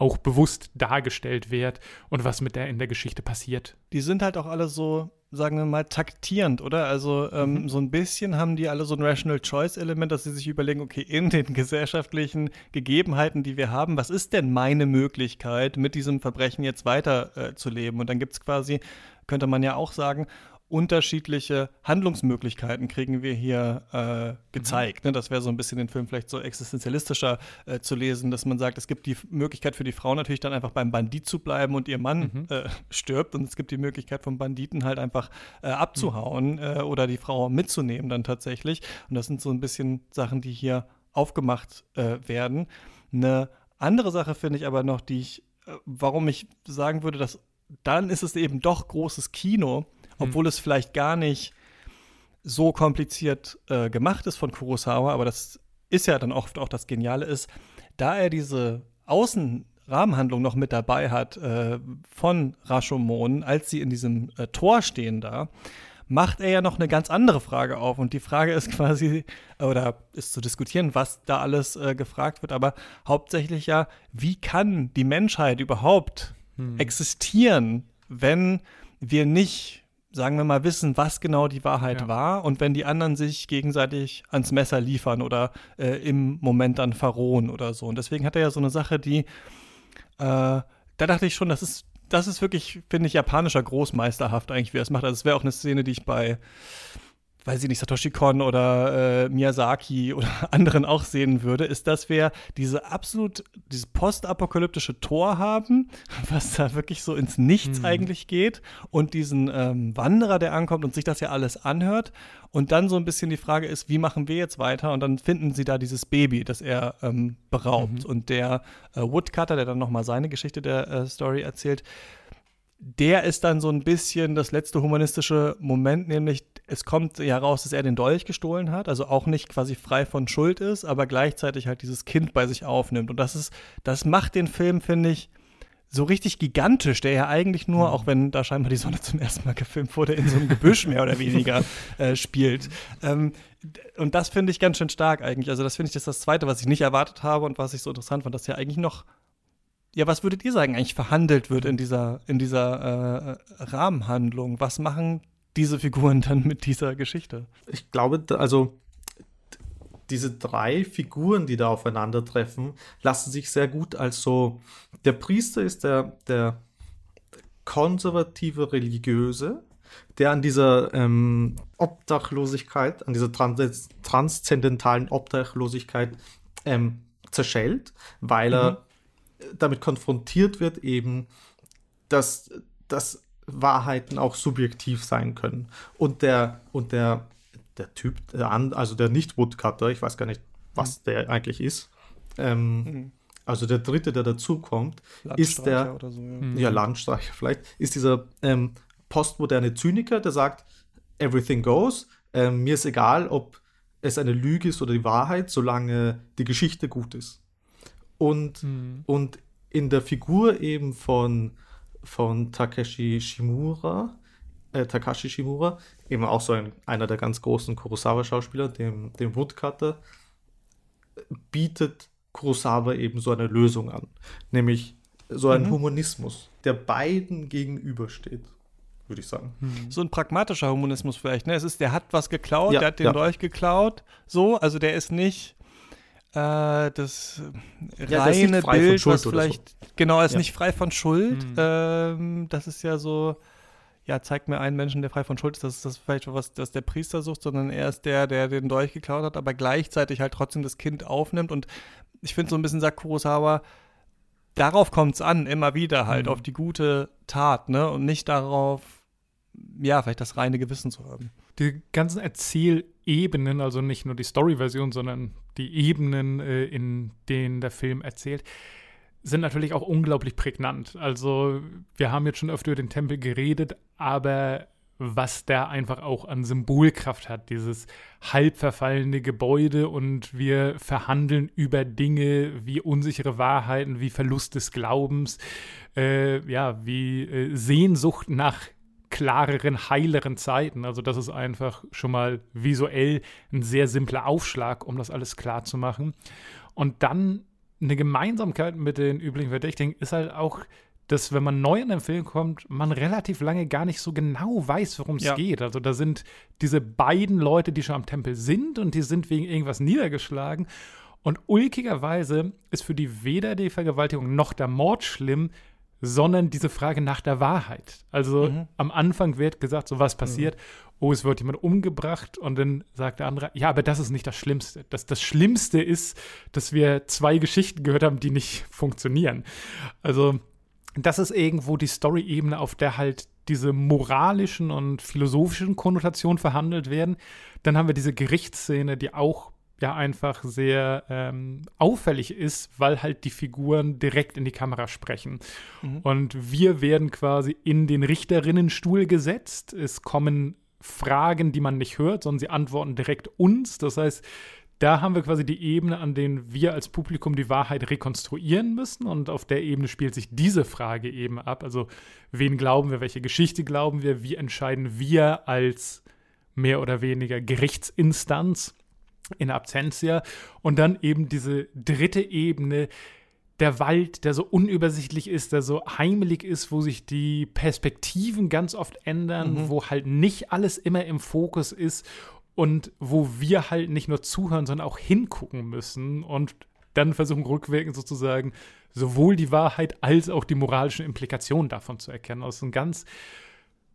auch bewusst dargestellt wird und was mit der in der Geschichte passiert. Die sind halt auch alle so, sagen wir mal, taktierend, oder? Also ähm, mhm. so ein bisschen haben die alle so ein Rational Choice-Element, dass sie sich überlegen, okay, in den gesellschaftlichen Gegebenheiten, die wir haben, was ist denn meine Möglichkeit, mit diesem Verbrechen jetzt weiterzuleben? Äh, und dann gibt es quasi, könnte man ja auch sagen, unterschiedliche Handlungsmöglichkeiten kriegen wir hier äh, gezeigt. Mhm. Ne? Das wäre so ein bisschen den Film vielleicht so existenzialistischer äh, zu lesen, dass man sagt, es gibt die Möglichkeit für die Frau natürlich dann einfach beim Bandit zu bleiben und ihr Mann mhm. äh, stirbt und es gibt die Möglichkeit vom Banditen halt einfach äh, abzuhauen mhm. Oder die Frau mitzunehmen dann tatsächlich. Und das sind so ein bisschen Sachen, die hier aufgemacht äh, werden. Eine andere Sache finde ich aber noch, die ich, warum ich sagen würde, dass dann ist es eben doch großes Kino, hm. obwohl es vielleicht gar nicht so kompliziert äh, gemacht ist von Kurosawa, aber das ist ja dann oft auch das Geniale ist, da er diese Außenrahmenhandlung noch mit dabei hat äh, von Rashomon, als sie in diesem äh, Tor stehen da, macht er ja noch eine ganz andere Frage auf. Und die Frage ist quasi, oder ist zu diskutieren, was da alles äh, gefragt wird, aber hauptsächlich ja, wie kann die Menschheit überhaupt hm. existieren, wenn wir nicht sagen wir mal, wissen, was genau die Wahrheit Ja. war und wenn die anderen sich gegenseitig ans Messer liefern oder äh, im Moment dann verrohen oder so. Und deswegen hat er ja so eine Sache, die, äh, da dachte ich schon, das ist, das ist wirklich, finde ich, japanischer Großmeisterhaft eigentlich, wie er es macht. Also es wäre auch eine Szene, die ich bei weiß ich nicht, Satoshi Kon oder äh, Miyazaki oder anderen auch sehen würde, ist, dass wir diese absolut, dieses postapokalyptische Tor haben, was da wirklich so ins Nichts Mhm. eigentlich geht und diesen ähm, Wanderer, der ankommt und sich das ja alles anhört. Und dann so ein bisschen die Frage ist, wie machen wir jetzt weiter? Und dann finden sie da dieses Baby, das er ähm, beraubt. Und der äh, Woodcutter, der dann nochmal seine Geschichte der äh, Story erzählt, der ist dann so ein bisschen das letzte humanistische Moment, nämlich es kommt ja raus, dass er den Dolch gestohlen hat, also auch nicht quasi frei von Schuld ist, aber gleichzeitig halt dieses Kind bei sich aufnimmt. Und das ist, das macht den Film, finde ich, so richtig gigantisch, der ja eigentlich nur, auch wenn da scheinbar die Sonne zum ersten Mal gefilmt wurde, in so einem Gebüsch mehr oder weniger äh, spielt. Ähm, und das finde ich ganz schön stark eigentlich. Also das finde ich das ist das Zweite, was ich nicht erwartet habe und was ich so interessant fand, dass ja eigentlich noch ja, was würdet ihr sagen, eigentlich verhandelt wird in dieser, in dieser äh, Rahmenhandlung? Was machen diese Figuren dann mit dieser Geschichte? Ich glaube, also diese drei Figuren, die da aufeinandertreffen, lassen sich sehr gut als so. Der Priester ist der, der konservative Religiöse, der an dieser ähm, Obdachlosigkeit, an dieser trans transzendentalen Obdachlosigkeit ähm, zerschellt, weil er damit konfrontiert wird, eben, dass, dass Wahrheiten auch subjektiv sein können. Und der, und der, der Typ, der an, also der Nicht-Woodcutter, ich weiß gar nicht, was der eigentlich ist, ähm, also der dritte, der dazukommt, ist der, Landstreicher oder so, ja. Mhm. ja, Landstreicher vielleicht, ist dieser ähm, postmoderne Zyniker, der sagt, everything goes, ähm, mir ist egal, ob es eine Lüge ist oder die Wahrheit, solange die Geschichte gut ist. Und, Mhm. und in der Figur eben von, von Takeshi Shimura, äh, Takashi Shimura, eben auch so ein, einer der ganz großen Kurosawa-Schauspieler, dem, dem Woodcutter, bietet Kurosawa eben so eine Lösung an. Nämlich so ein Mhm. Humanismus, der beiden gegenübersteht, würde ich sagen. So ein pragmatischer Humanismus vielleicht. Ne? Es ist, der hat was geklaut, Ja, der hat den ja. Dolch geklaut. So, also der ist nicht äh, das der ist reine von Bild, was oder so. vielleicht, genau, er ist Ja. nicht frei von Schuld. Mhm. Ähm, das ist ja so, ja, zeigt mir einen Menschen, der frei von Schuld ist, das ist das vielleicht was, das der Priester sucht, sondern er ist der, der den Dolch geklaut hat, aber gleichzeitig halt trotzdem das Kind aufnimmt. Und ich finde so ein bisschen, sagt Kurosawa, darauf kommt es an, immer wieder halt, Mhm. auf die gute Tat, ne? Und nicht darauf, ja, vielleicht das reine Gewissen zu haben. Die ganzen Erzählebenen, also nicht nur die Story-Version, sondern die Ebenen, äh, in denen der Film erzählt, sind natürlich auch unglaublich prägnant. Also wir haben jetzt schon öfter über den Tempel geredet, aber was der einfach auch an Symbolkraft hat, dieses halb verfallene Gebäude und wir verhandeln über Dinge wie unsichere Wahrheiten, wie Verlust des Glaubens, äh, ja, wie äh, Sehnsucht nach klareren, heileren Zeiten. Also das ist einfach schon mal visuell ein sehr simpler Aufschlag, um das alles klar zu machen. Und dann eine Gemeinsamkeit mit den üblichen Verdächtigen ist halt auch, dass wenn man neu in den Film kommt, man relativ lange gar nicht so genau weiß, worum es Ja. geht. Also da sind diese beiden Leute, die schon am Tempel sind und die sind wegen irgendwas niedergeschlagen. Und ulkigerweise ist für die weder die Vergewaltigung noch der Mord schlimm, sondern diese Frage nach der Wahrheit. Also Mhm. am Anfang wird gesagt, so was passiert, oh, es wird jemand umgebracht und dann sagt der andere, ja, aber das ist nicht das Schlimmste. Das, das Schlimmste ist, dass wir zwei Geschichten gehört haben, die nicht funktionieren. Also das ist irgendwo die Story-Ebene, auf der halt diese moralischen und philosophischen Konnotationen verhandelt werden. Dann haben wir diese Gerichtsszene, die auch ja einfach sehr ähm, auffällig ist, weil halt die Figuren direkt in die Kamera sprechen. Und wir werden quasi in den Richterinnenstuhl gesetzt. Es kommen Fragen, die man nicht hört, sondern sie antworten direkt uns. Das heißt, da haben wir quasi die Ebene, an denen wir als Publikum die Wahrheit rekonstruieren müssen. Und auf der Ebene spielt sich diese Frage eben ab. Also, wen glauben wir, welche Geschichte glauben wir, wie entscheiden wir als mehr oder weniger Gerichtsinstanz in Absentia. Und dann eben diese dritte Ebene, der Wald, der so unübersichtlich ist, der so heimelig ist, wo sich die Perspektiven ganz oft ändern, Mhm. wo halt nicht alles immer im Fokus ist und wo wir halt nicht nur zuhören, sondern auch hingucken müssen und dann versuchen rückwirkend sozusagen sowohl die Wahrheit als auch die moralischen Implikationen davon zu erkennen. Das ist ein ganz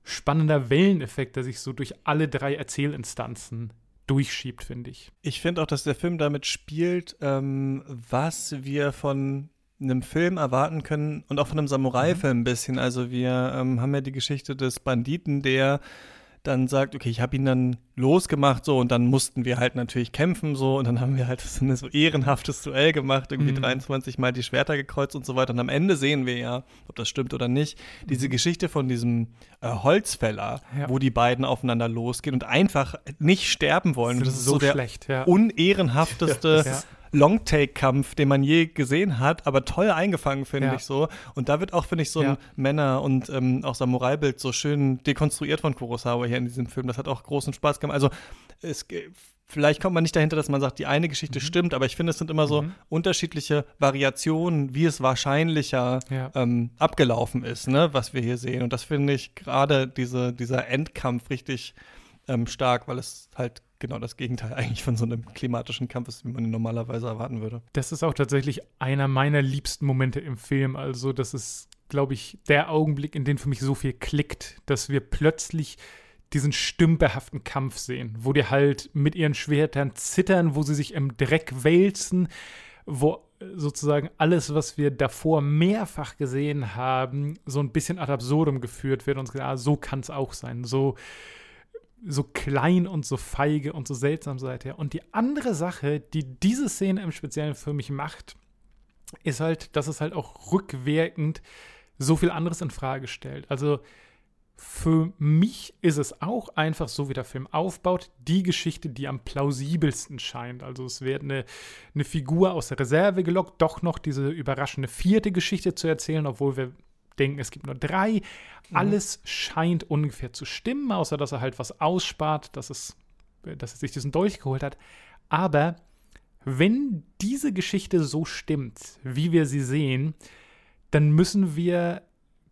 spannender Welleneffekt, der sich so durch alle drei Erzählinstanzen durchschiebt, finde ich. Ich finde auch, dass der Film damit spielt, ähm, was wir von einem Film erwarten können und auch von einem Samurai-Film ein bisschen. Also wir ähm, haben ja die Geschichte des Banditen, der dann sagt, okay, ich habe ihn dann losgemacht so und dann mussten wir halt natürlich kämpfen so und dann haben wir halt so ein so ehrenhaftes Duell gemacht, irgendwie Mhm. 23 Mal die Schwerter gekreuzt und so weiter und am Ende sehen wir ja, ob das stimmt oder nicht, diese Geschichte von diesem äh, Holzfäller, Ja. wo die beiden aufeinander losgehen und einfach nicht sterben wollen. Das ist so, der schlecht, ja. unehrenhafteste Ja. Longtake-Kampf, den man je gesehen hat, aber toll eingefangen, finde Ja. ich so. Und da wird auch, finde ich, so ein Ja. Männer- und ähm, auch Samurai-Bild so schön dekonstruiert von Kurosawa hier in diesem Film. Das hat auch großen Spaß gemacht. Also es, vielleicht kommt man nicht dahinter, dass man sagt, die eine Geschichte stimmt, aber ich finde, es sind immer so Mhm. unterschiedliche Variationen, wie es wahrscheinlicher Ja. ähm, abgelaufen ist, ne, was wir hier sehen. Und das finde ich gerade diese, dieser Endkampf richtig ähm, stark, weil es halt genau das Gegenteil eigentlich von so einem klimatischen Kampf ist, wie man ihn normalerweise erwarten würde. Das ist auch tatsächlich einer meiner liebsten Momente im Film. Also, das ist, glaube ich, der Augenblick, in dem für mich so viel klickt, dass wir plötzlich diesen stümperhaften Kampf sehen, wo die halt mit ihren Schwertern zittern, wo sie sich im Dreck wälzen, wo sozusagen alles, was wir davor mehrfach gesehen haben, so ein bisschen ad absurdum geführt wird und gesagt, ah, so kann es auch sein. So, so klein und so feige und so seltsam seid ihr. Und die andere Sache, die diese Szene im Speziellen für mich macht, ist halt, dass es halt auch rückwirkend so viel anderes in Frage stellt. Also für mich ist es auch einfach, so wie der Film aufbaut, die Geschichte, die am plausibelsten scheint. Also es wird eine, eine Figur aus der Reserve gelockt, doch noch diese überraschende vierte Geschichte zu erzählen, obwohl wir denken, es gibt nur drei. Alles scheint ungefähr zu stimmen, außer dass er halt was ausspart, dass, es, dass er sich diesen Dolch geholt hat. Aber wenn diese Geschichte so stimmt, wie wir sie sehen, dann müssen wir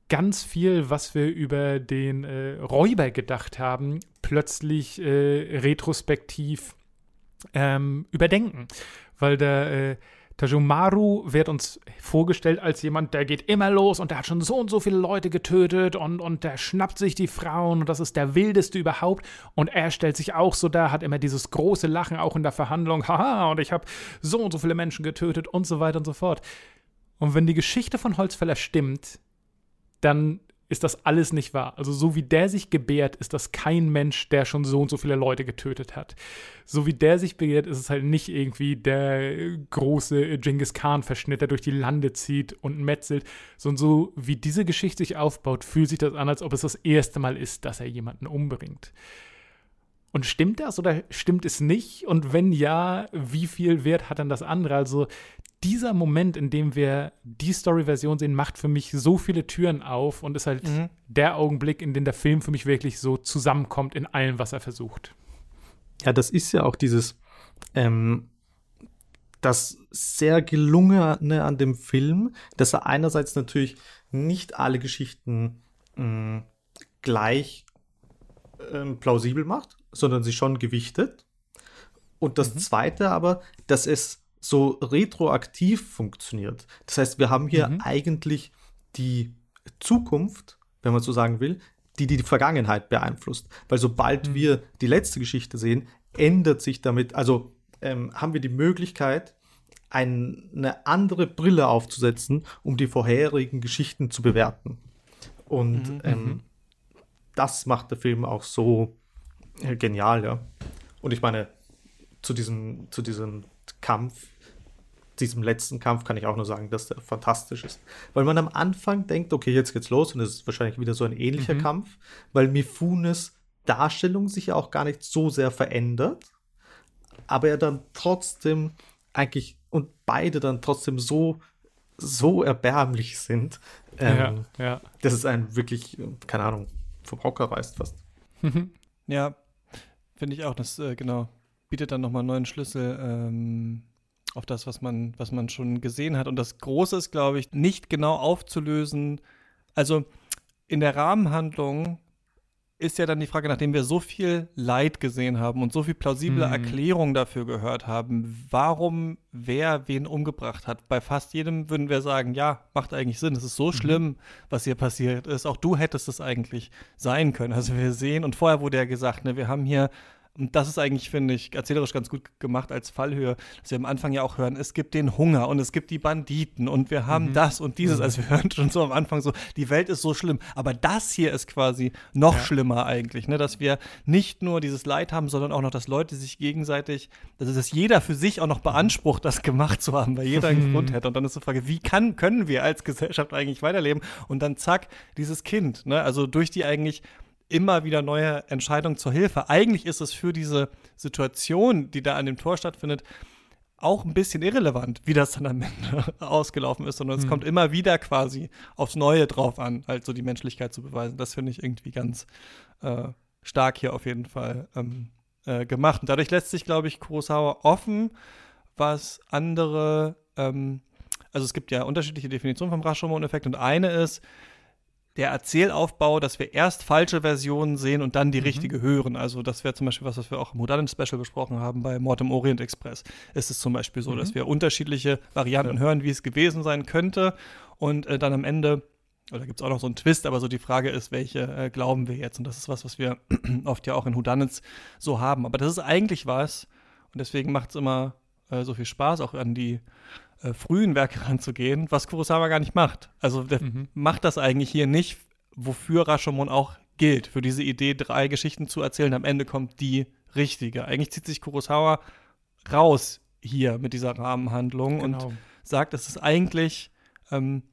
ganz viel, was wir über den äh, Räuber gedacht haben, plötzlich äh, retrospektiv ähm, überdenken. Weil der äh, Tajumaru wird uns vorgestellt als jemand, der geht immer los und der hat schon so und so viele Leute getötet und, und der schnappt sich die Frauen und das ist der wildeste überhaupt. Und er stellt sich auch so da, hat immer dieses große Lachen auch in der Verhandlung. Haha, und ich habe so und so viele Menschen getötet und so weiter und so fort. Und wenn die Geschichte von Holzfäller stimmt, dann ist das alles nicht wahr. Also so wie der sich gebärt, ist das kein Mensch, der schon so und so viele Leute getötet hat. So wie der sich begehrt, ist es halt nicht irgendwie der große Genghis Khan-Verschnitt, der durch die Lande zieht und metzelt, sondern so wie diese Geschichte sich aufbaut, fühlt sich das an, als ob es das erste Mal ist, dass er jemanden umbringt. Und stimmt das oder stimmt es nicht? Und wenn ja, wie viel Wert hat dann das andere? Also dieser Moment, in dem wir die Story-Version sehen, macht für mich so viele Türen auf und ist halt Mhm. der Augenblick, in dem der Film für mich wirklich so zusammenkommt in allem, was er versucht. Ja, das ist ja auch dieses, ähm, das sehr gelungene an dem Film, dass er einerseits natürlich nicht alle Geschichten mh, gleich ähm, plausibel macht, sondern sie schon gewichtet. Und das zweite aber, dass es so retroaktiv funktioniert. Das heißt, wir haben hier Mhm. eigentlich die Zukunft, wenn man so sagen will, die die Vergangenheit beeinflusst. Weil sobald wir die letzte Geschichte sehen, ändert sich damit, also ähm, haben wir die Möglichkeit, ein, eine andere Brille aufzusetzen, um die vorherigen Geschichten zu bewerten. Und ähm, das macht der Film auch so äh, genial, ja. Und ich meine, zu diesem, zu diesem Kampf, diesem letzten Kampf kann ich auch nur sagen, dass der fantastisch ist. Weil man am Anfang denkt, okay, jetzt geht's los und es ist wahrscheinlich wieder so ein ähnlicher Kampf, weil Mifunes Darstellung sich ja auch gar nicht so sehr verändert, aber er dann trotzdem eigentlich und beide dann trotzdem so so erbärmlich sind, ähm, ja, ja. dass es einen wirklich, keine Ahnung, vom Hocker reißt fast. Ja, finde ich auch. Das, äh, genau, bietet dann nochmal einen neuen Schlüssel. Ähm, auf das, was man, was man schon gesehen hat. Und das Große ist, glaube ich, nicht genau aufzulösen. Also in der Rahmenhandlung ist ja dann die Frage, nachdem wir so viel Leid gesehen haben und so viel plausible Mhm. Erklärungen dafür gehört haben, warum wer wen umgebracht hat. Bei fast jedem würden wir sagen, ja, macht eigentlich Sinn. Es ist so schlimm, was hier passiert ist. Auch du hättest es eigentlich sein können. Also wir sehen, und vorher wurde ja gesagt, ne, wir haben hier und das ist eigentlich, finde ich, erzählerisch ganz gut gemacht als Fallhöhe, dass wir am Anfang ja auch hören, es gibt den Hunger und es gibt die Banditen und wir haben das und dieses. Also wir hören schon so am Anfang so, die Welt ist so schlimm. Aber das hier ist quasi noch schlimmer eigentlich, ne? dass wir nicht nur dieses Leid haben, sondern auch noch, dass Leute sich gegenseitig, also dass jeder für sich auch noch beansprucht, das gemacht zu haben, weil jeder einen Grund hätte. Und dann ist die Frage, wie kann, können wir als Gesellschaft eigentlich weiterleben? Und dann zack, dieses Kind, ne? also durch die eigentlich immer wieder neue Entscheidungen zur Hilfe. Eigentlich ist es für diese Situation, die da an dem Tor stattfindet, auch ein bisschen irrelevant, wie das dann am Ende ausgelaufen ist, sondern es kommt immer wieder quasi aufs Neue drauf an, halt so die Menschlichkeit zu beweisen. Das finde ich irgendwie ganz äh, stark hier auf jeden Fall ähm, äh, gemacht. Und dadurch lässt sich, glaube ich, Kurosawa offen, was andere, ähm, also es gibt ja unterschiedliche Definitionen vom Rashomon-Effekt und eine ist, der Erzählaufbau, dass wir erst falsche Versionen sehen und dann die richtige hören. Also das wäre zum Beispiel was, was wir auch im Modern Special besprochen haben bei Mord im Orient Express. Ist es zum Beispiel so, dass wir unterschiedliche Varianten hören, wie es gewesen sein könnte und äh, dann am Ende oder gibt es auch noch so einen Twist, aber so die Frage ist, welche äh, glauben wir jetzt? Und das ist was, was wir oft ja auch in Whodunits so haben. Aber das ist eigentlich was, und deswegen macht es immer äh, so viel Spaß, auch an die äh, frühen Werke ranzugehen, was Kurosawa gar nicht macht. Also der macht das eigentlich hier nicht, wofür Rashomon auch gilt, für diese Idee, drei Geschichten zu erzählen. Am Ende kommt die richtige. Eigentlich zieht sich Kurosawa raus hier mit dieser Rahmenhandlung Genau. und sagt, es ist eigentlich ähm,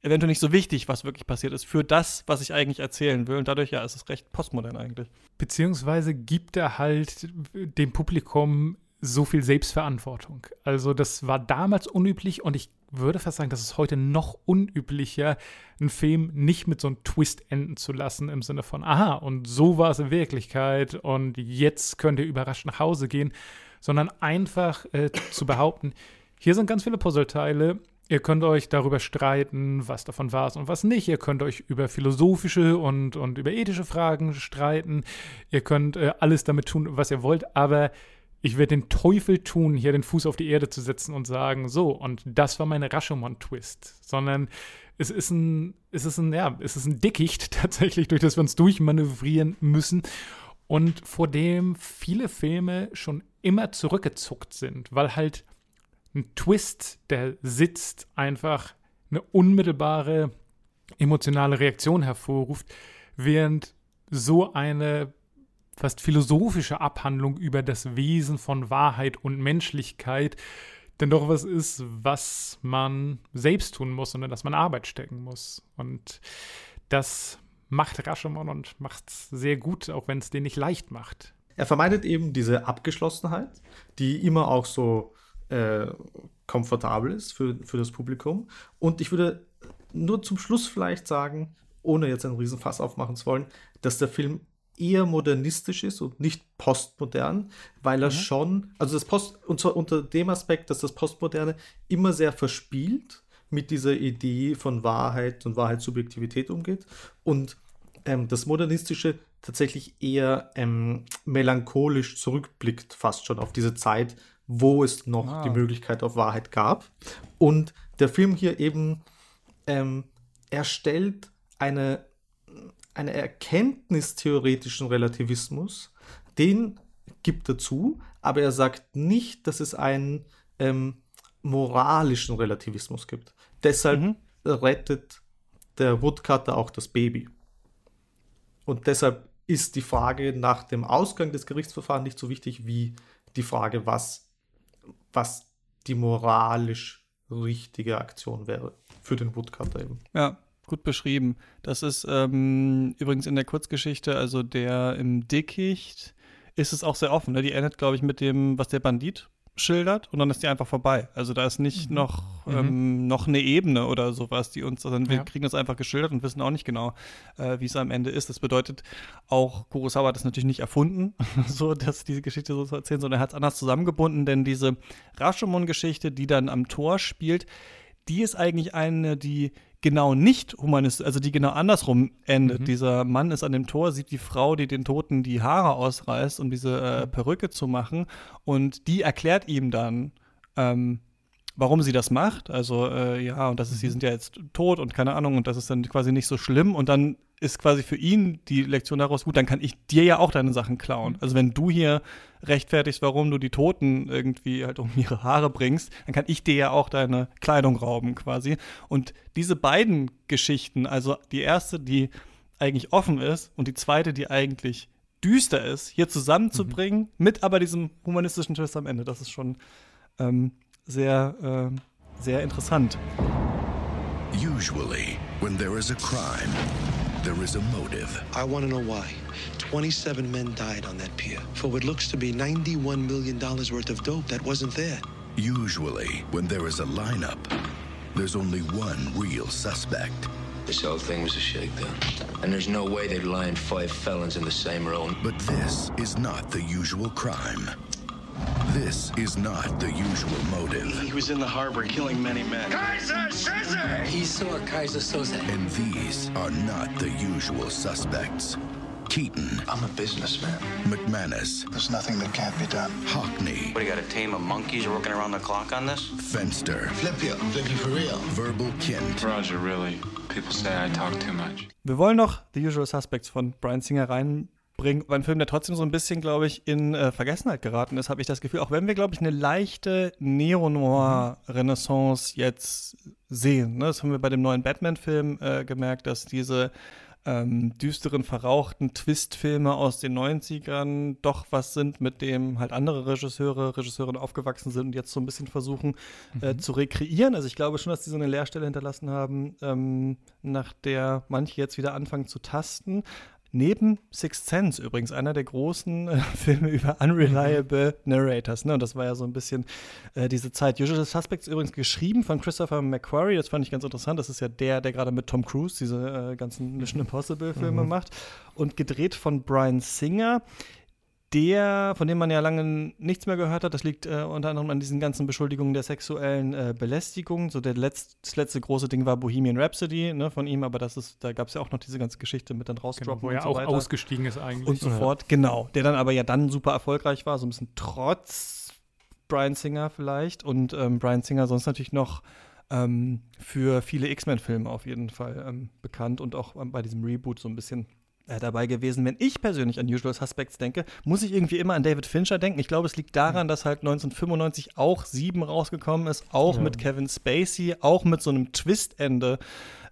eventuell nicht so wichtig, was wirklich passiert ist, für das, was ich eigentlich erzählen will. Und dadurch, ja, ist es recht postmodern eigentlich. Beziehungsweise gibt er halt dem Publikum so viel Selbstverantwortung. Also das war damals unüblich und ich würde fast sagen, das ist heute noch unüblicher, einen Film nicht mit so einem Twist enden zu lassen im Sinne von, aha, und so war es in Wirklichkeit und jetzt könnt ihr überrascht nach Hause gehen, sondern einfach äh, zu behaupten, hier sind ganz viele Puzzleteile, Ihr könnt euch darüber streiten, was davon war und was nicht. Ihr könnt euch über philosophische und, und über ethische Fragen streiten. Ihr könnt äh, alles damit tun, was ihr wollt. Aber ich werde den Teufel tun, hier den Fuß auf die Erde zu setzen und sagen, so, und das war meine Rashomon-Twist. Sondern es ist ein, es ist ein, ja, es ist ein Dickicht tatsächlich, durch das wir uns durchmanövrieren müssen. Und vor dem viele Filme schon immer zurückgezuckt sind, weil halt ein Twist, der sitzt, einfach eine unmittelbare emotionale Reaktion hervorruft, während so eine fast philosophische Abhandlung über das Wesen von Wahrheit und Menschlichkeit denn doch was ist, was man selbst tun muss und in das man Arbeit stecken muss. Und das macht Rashomon und macht es sehr gut, auch wenn es den nicht leicht macht. Er vermeidet eben diese Abgeschlossenheit, die immer auch so äh, komfortabel ist für, für das Publikum. Und ich würde nur zum Schluss vielleicht sagen, ohne jetzt einen Riesenfass aufmachen zu wollen, dass der Film eher modernistisch ist und nicht postmodern, weil er schon, also das Post, und zwar unter dem Aspekt, dass das Postmoderne immer sehr verspielt mit dieser Idee von Wahrheit und Wahrheitssubjektivität umgeht und ähm, das Modernistische tatsächlich eher ähm, melancholisch zurückblickt, fast schon auf diese Zeit, wo es noch Ah. die Möglichkeit auf Wahrheit gab. Und der Film hier eben ähm, erstellt eine, eine erkenntnistheoretischen Relativismus, den gibt er zu, aber er sagt nicht, dass es einen ähm, moralischen Relativismus gibt. Deshalb rettet der Woodcutter auch das Baby. Und deshalb ist die Frage nach dem Ausgang des Gerichtsverfahrens nicht so wichtig wie die Frage, was, was die moralisch richtige Aktion wäre für den Woodcutter eben. Ja, gut beschrieben. Das ist ähm, übrigens in der Kurzgeschichte, also der im Dickicht, ist es auch sehr offen. Ne? Die endet, glaube ich, mit dem, was der Bandit schildert und dann ist die einfach vorbei. Also da ist nicht Mhm. noch, Mhm. ähm, noch eine Ebene oder sowas, die uns, sondern wir Ja. kriegen das einfach geschildert und wissen auch nicht genau, äh, wie es am Ende ist. Das bedeutet, auch Kurosawa hat das natürlich nicht erfunden, so dass diese Geschichte so zu erzählen, sondern er hat es anders zusammengebunden, denn diese Rashomon-Geschichte, die dann am Tor spielt, die ist eigentlich eine, die genau nicht humanistisch, also die genau andersrum endet. Mhm. Dieser Mann ist an dem Tor, sieht die Frau, die den Toten die Haare ausreißt, um diese äh, Mhm. Perücke zu machen. Und die erklärt ihm dann, ähm, warum sie das macht. Also, äh, ja, und das ist, sie Mhm. sind ja jetzt tot und keine Ahnung, und das ist dann quasi nicht so schlimm. Und dann ist quasi für ihn die Lektion daraus, gut, dann kann ich dir ja auch deine Sachen klauen. Also wenn du hier rechtfertigst, warum du die Toten irgendwie halt um ihre Haare bringst, dann kann ich dir ja auch deine Kleidung rauben quasi. Und diese beiden Geschichten, also die erste, die eigentlich offen ist und die zweite, die eigentlich düster ist, hier zusammenzubringen, mit aber diesem humanistischen Twist am Ende, das ist schon ähm, sehr, ähm, sehr interessant. Usually, when there is a crime, there is a motive. I want to know why. 27 men died on that pier for what looks to be $91 million worth of dope that wasn't there. Usually, when there is a lineup, there's only one real suspect. This whole thing was a shakedown. And there's no way they'd line five felons in the same room. But this is not the usual crime. This is not the usual motive. He was in the harbor killing many men. Kaiser Soze! He saw Kaiser Soze. And these are not the usual suspects. Keaton, I'm a businessman. McManus, There's nothing that can't be done. Hockney, What, you got a team of monkeys working around the clock on this? Fenster, Flip you. Flip you for real. Verbal Kint, Roger, really. People say I talk too much. Wir wollen noch The Usual Suspects von Brian Singer reinbringen. Ein Film, der trotzdem so ein bisschen, glaube ich, in äh, Vergessenheit geraten ist, habe ich das Gefühl. Auch wenn wir, glaube ich, eine leichte Neo-Noir-Renaissance jetzt sehen. Ne? Das haben wir bei dem neuen Batman-Film äh, gemerkt, dass diese ähm, düsteren, verrauchten Twist-Filme aus den 90ern doch was sind, mit dem halt andere Regisseure, Regisseurinnen aufgewachsen sind und jetzt so ein bisschen versuchen äh, zu rekreieren. Also ich glaube schon, dass die so eine Leerstelle hinterlassen haben, ähm, nach der manche jetzt wieder anfangen zu tasten. Neben Sixth Sense übrigens, einer der großen äh, Filme über unreliable Narrators. Ne? Und das war ja so ein bisschen äh, diese Zeit. Usual Suspects übrigens geschrieben von Christopher McQuarrie. Das fand ich ganz interessant. Das ist ja der, der gerade mit Tom Cruise diese äh, ganzen Mission Impossible-Filme macht. Und gedreht von Brian Singer. Der, von dem man ja lange nichts mehr gehört hat, das liegt äh, unter anderem an diesen ganzen Beschuldigungen der sexuellen äh, Belästigung. So der letzt, das letzte große Ding war Bohemian Rhapsody ne, von ihm, aber das ist, da gab es ja auch noch diese ganze Geschichte mit dann Genau, rausdroppen wo und er so auch weiter ausgestiegen ist eigentlich. und so fort. Genau. Der dann aber ja dann super erfolgreich war, so ein bisschen trotz Brian Singer vielleicht. Und ähm, Brian Singer sonst natürlich noch ähm, für viele X-Men-Filme auf jeden Fall ähm, bekannt und auch ähm, bei diesem Reboot so ein bisschen äh, dabei gewesen. Wenn ich persönlich an Usual Suspects denke, muss ich irgendwie immer an David Fincher denken. Ich glaube, es liegt daran, dass halt 1995 auch Sieben rausgekommen ist, auch mit Kevin Spacey, auch mit so einem Twist-Ende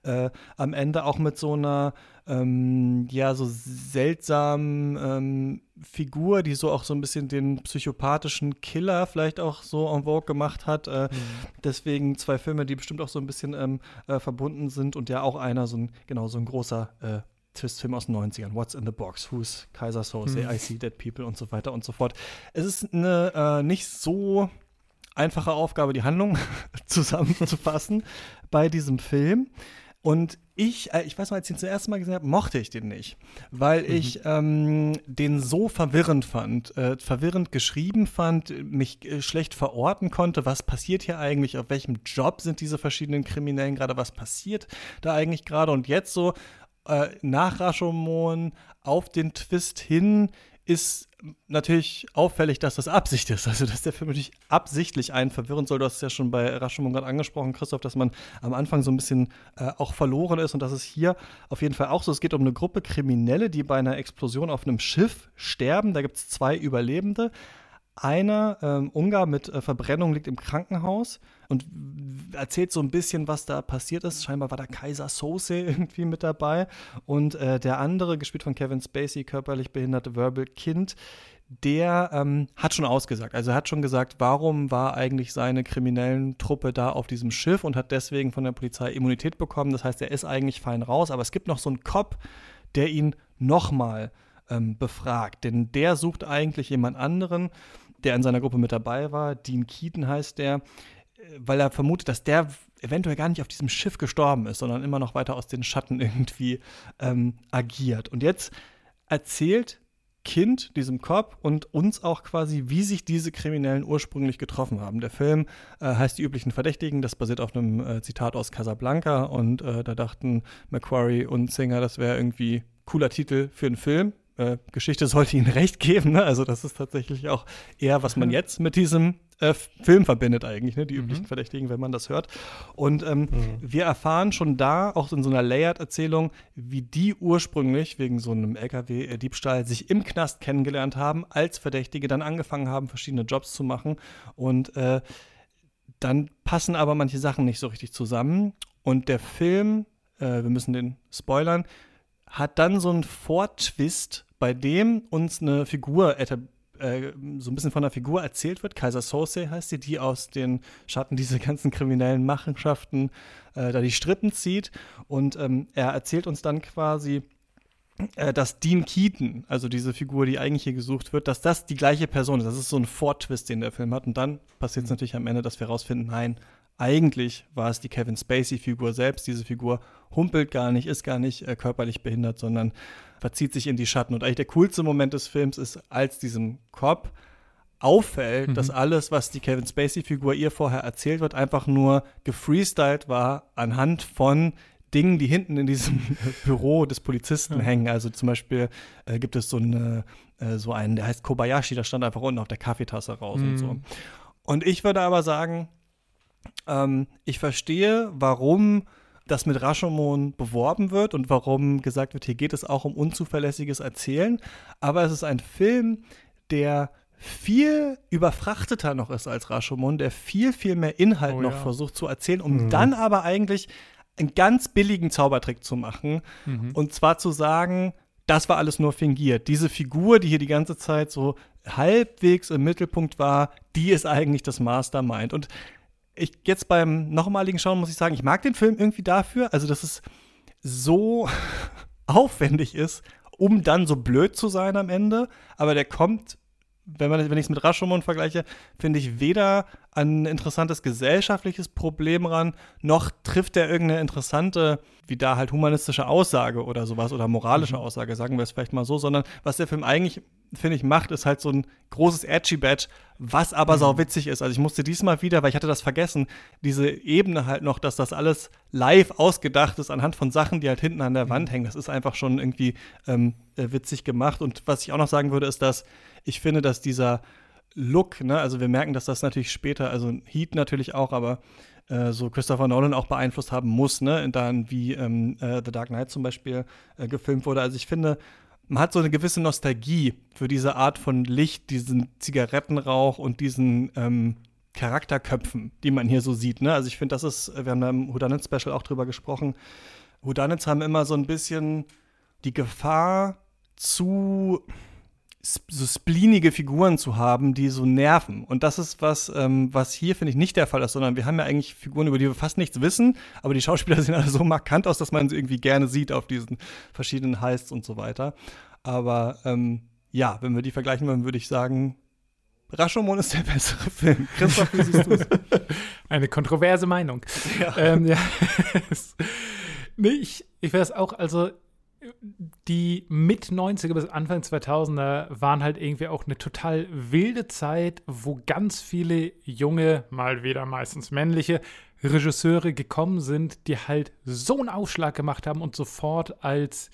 äh, am Ende, auch mit so einer ähm, ja, so seltsamen ähm, Figur, die so auch so ein bisschen den psychopathischen Killer vielleicht auch so en vogue gemacht hat. Äh, Deswegen zwei Filme, die bestimmt auch so ein bisschen ähm, äh, verbunden sind und ja auch einer, so ein, genau, so ein großer äh, Twist-Film aus den 90ern. What's in the Box? Who's Kaiser Soze? I See Dead People und so weiter und so fort. Es ist eine äh, nicht so einfache Aufgabe, die Handlung zusammenzufassen bei diesem Film. Und ich, äh, ich weiß noch, als ich ihn zum ersten Mal gesehen habe, mochte ich den nicht, weil ich ähm, den so verwirrend fand, äh, verwirrend geschrieben fand, mich äh, schlecht verorten konnte, was passiert hier eigentlich, auf welchem Job sind diese verschiedenen Kriminellen gerade, was passiert da eigentlich gerade und jetzt so äh, nach Rashomon auf den Twist hin ist natürlich auffällig, dass das Absicht ist. Also, dass der Film natürlich absichtlich einen verwirren soll. Du hast es ja schon bei Rashomon gerade angesprochen, Christoph, dass man am Anfang so ein bisschen äh, auch verloren ist und das ist hier auf jeden Fall auch so. Es geht um eine Gruppe Kriminelle, die bei einer Explosion auf einem Schiff sterben. Da gibt es zwei Überlebende. Einer, ähm, Ungar mit äh, Verbrennung, liegt im Krankenhaus und erzählt so ein bisschen, was da passiert ist. Scheinbar war da Kaiser Sose irgendwie mit dabei. Und äh, der andere, gespielt von Kevin Spacey, körperlich behinderte Verbal Kind, der ähm, hat schon ausgesagt. Also er hat schon gesagt, warum war eigentlich seine kriminellen Truppe da auf diesem Schiff und hat deswegen von der Polizei Immunität bekommen. Das heißt, er ist eigentlich fein raus. Aber es gibt noch so einen Cop, der ihn nochmal ähm, befragt. Denn der sucht eigentlich jemand anderen der in seiner Gruppe mit dabei war. Dean Keaton heißt der, weil er vermutet, dass der eventuell gar nicht auf diesem Schiff gestorben ist, sondern immer noch weiter aus den Schatten irgendwie ähm, agiert. Und jetzt erzählt Kind, diesem Cop und uns auch quasi, wie sich diese Kriminellen ursprünglich getroffen haben. Der Film äh, heißt Die üblichen Verdächtigen, das basiert auf einem äh, Zitat aus Casablanca und äh, da dachten Macquarie und Singer, das wäre irgendwie cooler Titel für einen Film. Äh, Geschichte sollte ihnen recht geben, ne? also das ist tatsächlich auch eher, was man jetzt mit diesem äh, Film verbindet eigentlich, ne? die mhm. üblichen Verdächtigen, wenn man das hört. Und ähm, mhm. wir erfahren schon da, auch in so einer Layered-Erzählung, wie die ursprünglich wegen so einem LKW-Diebstahl sich im Knast kennengelernt haben, als Verdächtige dann angefangen haben, verschiedene Jobs zu machen. Und äh, dann passen aber manche Sachen nicht so richtig zusammen. Und der Film, äh, wir müssen den spoilern, hat dann so einen Vortwist, bei dem uns eine Figur etabliert äh, so ein bisschen von der Figur erzählt wird. Kaiser Sose heißt sie, die aus den Schatten dieser ganzen kriminellen Machenschaften äh, da die Strippen zieht. Und ähm, er erzählt uns dann quasi, äh, dass Dean Keaton, also diese Figur, die eigentlich hier gesucht wird, dass das die gleiche Person ist. Das ist so ein Fortwist, den der Film hat. Und dann passiert es natürlich am Ende, dass wir herausfinden, nein, eigentlich war es die Kevin Spacey-Figur selbst. Diese Figur humpelt gar nicht, ist gar nicht äh, körperlich behindert, sondern verzieht sich in die Schatten. Und eigentlich der coolste Moment des Films ist, als diesem Cop auffällt, mhm. dass alles, was die Kevin Spacey-Figur ihr vorher erzählt wird, einfach nur gefreestylt war anhand von Dingen, die hinten in diesem Büro des Polizisten ja. hängen. Also zum Beispiel äh, gibt es so, eine, äh, so einen, der heißt Kobayashi, der stand einfach unten auf der Kaffeetasse raus mhm. und so. Und ich würde aber sagen, ähm, ich verstehe, warum das mit Rashomon beworben wird und warum gesagt wird, hier geht es auch um unzuverlässiges Erzählen. Aber es ist ein Film, der viel überfrachteter noch ist als Rashomon, der viel, viel mehr Inhalt oh, noch ja. versucht zu erzählen, um mhm. dann aber eigentlich einen ganz billigen Zaubertrick zu machen. Mhm. Und zwar zu sagen, das war alles nur fingiert. Diese Figur, die hier die ganze Zeit so halbwegs im Mittelpunkt war, die ist eigentlich das Mastermind. Und ich jetzt beim nochmaligen Schauen muss ich sagen, ich mag den Film irgendwie dafür, also dass es so aufwendig ist, um dann so blöd zu sein am Ende, aber der kommt wenn, wenn ich es mit Rashomon vergleiche, finde ich weder ein interessantes gesellschaftliches Problem ran, noch trifft er irgendeine interessante, wie da halt humanistische Aussage oder sowas oder moralische mhm. Aussage, sagen wir es vielleicht mal so, sondern was der Film eigentlich, finde ich, macht, ist halt so ein großes Edgy-Badge, was aber mhm. sau witzig ist. Also ich musste diesmal wieder, weil ich hatte das vergessen, diese Ebene halt noch, dass das alles live ausgedacht ist anhand von Sachen, die halt hinten an der Wand mhm. hängen. Das ist einfach schon irgendwie ähm, äh, witzig gemacht. Und was ich auch noch sagen würde, ist, dass ich finde, dass dieser Look, ne, also wir merken, dass das natürlich später, also Heat natürlich auch, aber äh, so Christopher Nolan auch beeinflusst haben muss, ne, dann wie ähm, äh, The Dark Knight zum Beispiel äh, gefilmt wurde. Also ich finde, man hat so eine gewisse Nostalgie für diese Art von Licht, diesen Zigarettenrauch und diesen ähm, Charakterköpfen, die man hier so sieht. Ne? Also ich finde, das ist, wir haben da im Houdanet Special auch drüber gesprochen. Houdanets haben immer so ein bisschen die Gefahr zu so spleenige Figuren zu haben, die so nerven. Und das ist was, ähm, was hier, finde ich, nicht der Fall ist, sondern wir haben ja eigentlich Figuren, über die wir fast nichts wissen, aber die Schauspieler sehen alle so markant aus, dass man sie irgendwie gerne sieht auf diesen verschiedenen Heists und so weiter. Aber ähm, ja, wenn wir die vergleichen wollen, würde ich sagen, Rashomon ist der bessere Film. Christoph, wie siehst du es? Eine kontroverse Meinung. Ja. Ähm, ja. nee, ich, ich weiß auch, also die mit 90er bis Anfang 2000er waren halt irgendwie auch eine total wilde Zeit, wo ganz viele junge, mal wieder meistens männliche Regisseure gekommen sind, die halt so einen Aufschlag gemacht haben und sofort als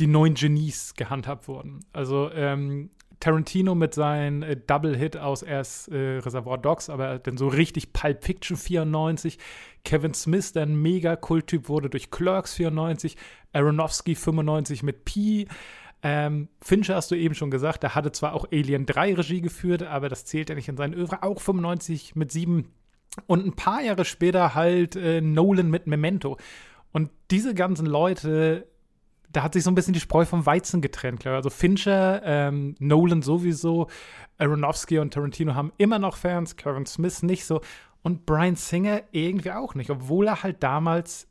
die neuen Genies gehandhabt wurden. Also ähm, Tarantino mit seinem äh, Double-Hit aus erst äh, Reservoir Dogs, aber dann so richtig Pulp Fiction 94. Kevin Smith, der ein Mega-Kulttyp wurde durch Clerks 94. Aronofsky 95 mit Pi. Ähm, Fincher hast du eben schon gesagt, der hatte zwar auch Alien 3 Regie geführt, aber das zählt ja nicht in seinen Övre. Auch 95 mit 7. Und ein paar Jahre später halt äh, Nolan mit Memento. Und diese ganzen Leute da hat sich so ein bisschen die Spreu vom Weizen getrennt, klar. Also Fincher, ähm, Nolan sowieso, Aronofsky und Tarantino haben immer noch Fans, Kevin Smith nicht so und Brian Singer irgendwie auch nicht, obwohl er halt damals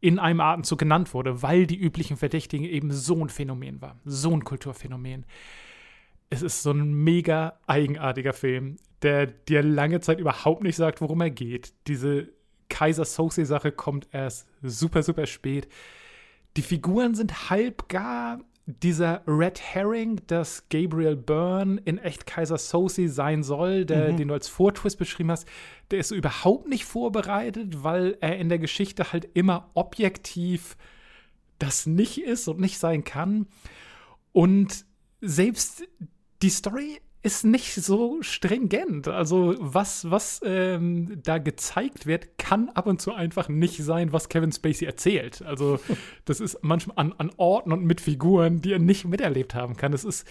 in einem Atemzug genannt wurde, weil die üblichen Verdächtigen eben so ein Phänomen war, so ein Kulturphänomen. es ist so ein mega eigenartiger Film, der dir lange Zeit überhaupt nicht sagt, worum er geht. Diese Kaiser Soze-Sache kommt erst super, super spät. Die Figuren sind halb gar dieser Red Herring, dass Gabriel Byrne in echt Kaiser Soze sein soll, der, Mhm. den du als Vortwist beschrieben hast, der ist so überhaupt nicht vorbereitet, weil er in der Geschichte halt immer objektiv das nicht ist und nicht sein kann. Und selbst die Story ist nicht so stringent. Also was, was ähm, da gezeigt wird, kann ab und zu einfach nicht sein, was Kevin Spacey erzählt. Also das ist manchmal an, an Orten und mit Figuren, die er nicht miterlebt haben kann. Das ist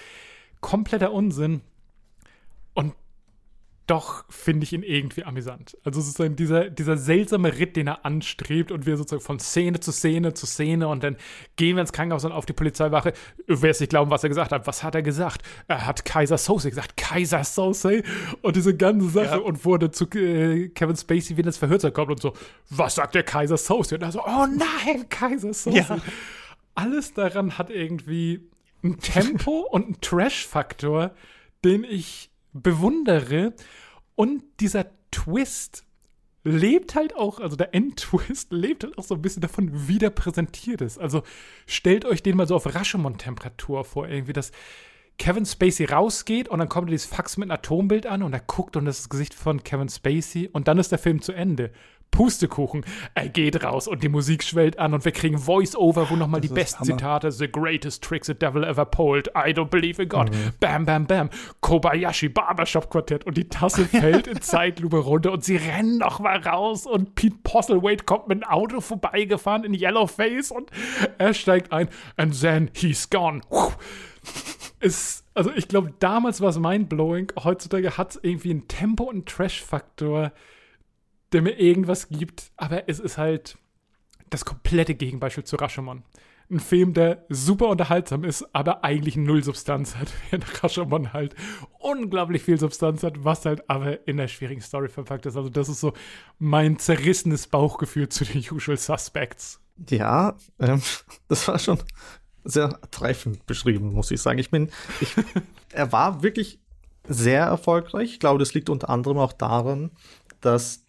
kompletter Unsinn. Und doch finde ich ihn irgendwie amüsant. Also sozusagen dieser, dieser seltsame Ritt, den er anstrebt und wir sozusagen von Szene zu Szene zu Szene und dann gehen wir ins Krankenhaus und auf die Polizeiwache. Du wirst nicht glauben, was er gesagt hat. Was hat er gesagt? Er hat Kaiser Sose gesagt. Kaiser Sose und diese ganze Sache Ja. und wurde zu äh, Kevin Spacey, wenn das Verhör kommt und so, was sagt der Kaiser Sose? Und er so, oh nein, Kaiser Sose. Ja. Alles daran hat irgendwie ein Tempo und einen Trash-Faktor, den ich bewundere. Und dieser Twist lebt halt auch, also der Endtwist lebt halt auch so ein bisschen davon, wie der präsentiert ist. Also stellt euch den mal so auf Rashomon-Temperatur vor, irgendwie, dass Kevin Spacey rausgeht und dann kommt dieses Fax mit einem Atombild an und er guckt und das ist das Gesicht von Kevin Spacey und dann ist der Film zu Ende. Pustekuchen, er geht raus und die Musik schwellt an und wir kriegen Voice-Over, wo nochmal die besten Hammer. Zitate, The greatest trick the devil ever pulled, I don't believe in God, Mhm. bam, bam, bam, Kobayashi Barbershop Quartett und die Tasse fällt in Zeitlupe runter und sie rennen noch mal raus und Pete Postlethwaite kommt mit dem Auto vorbeigefahren in Yellowface und er steigt ein and then he's gone. Ist, also ich glaube, damals war es mindblowing, heutzutage hat es irgendwie ein Tempo und einen Trash-Faktor, der mir irgendwas gibt, aber es ist halt das komplette Gegenbeispiel zu Rashomon. Ein Film, der super unterhaltsam ist, aber eigentlich null Substanz hat, während Rashomon halt unglaublich viel Substanz hat, was halt aber in der schwierigen Story verpackt ist. Also das ist so mein zerrissenes Bauchgefühl zu den Usual Suspects. Ja, ähm, das war schon sehr treffend beschrieben, muss ich sagen. Ich bin, ich, er war wirklich sehr erfolgreich. Ich glaube, das liegt unter anderem auch daran, dass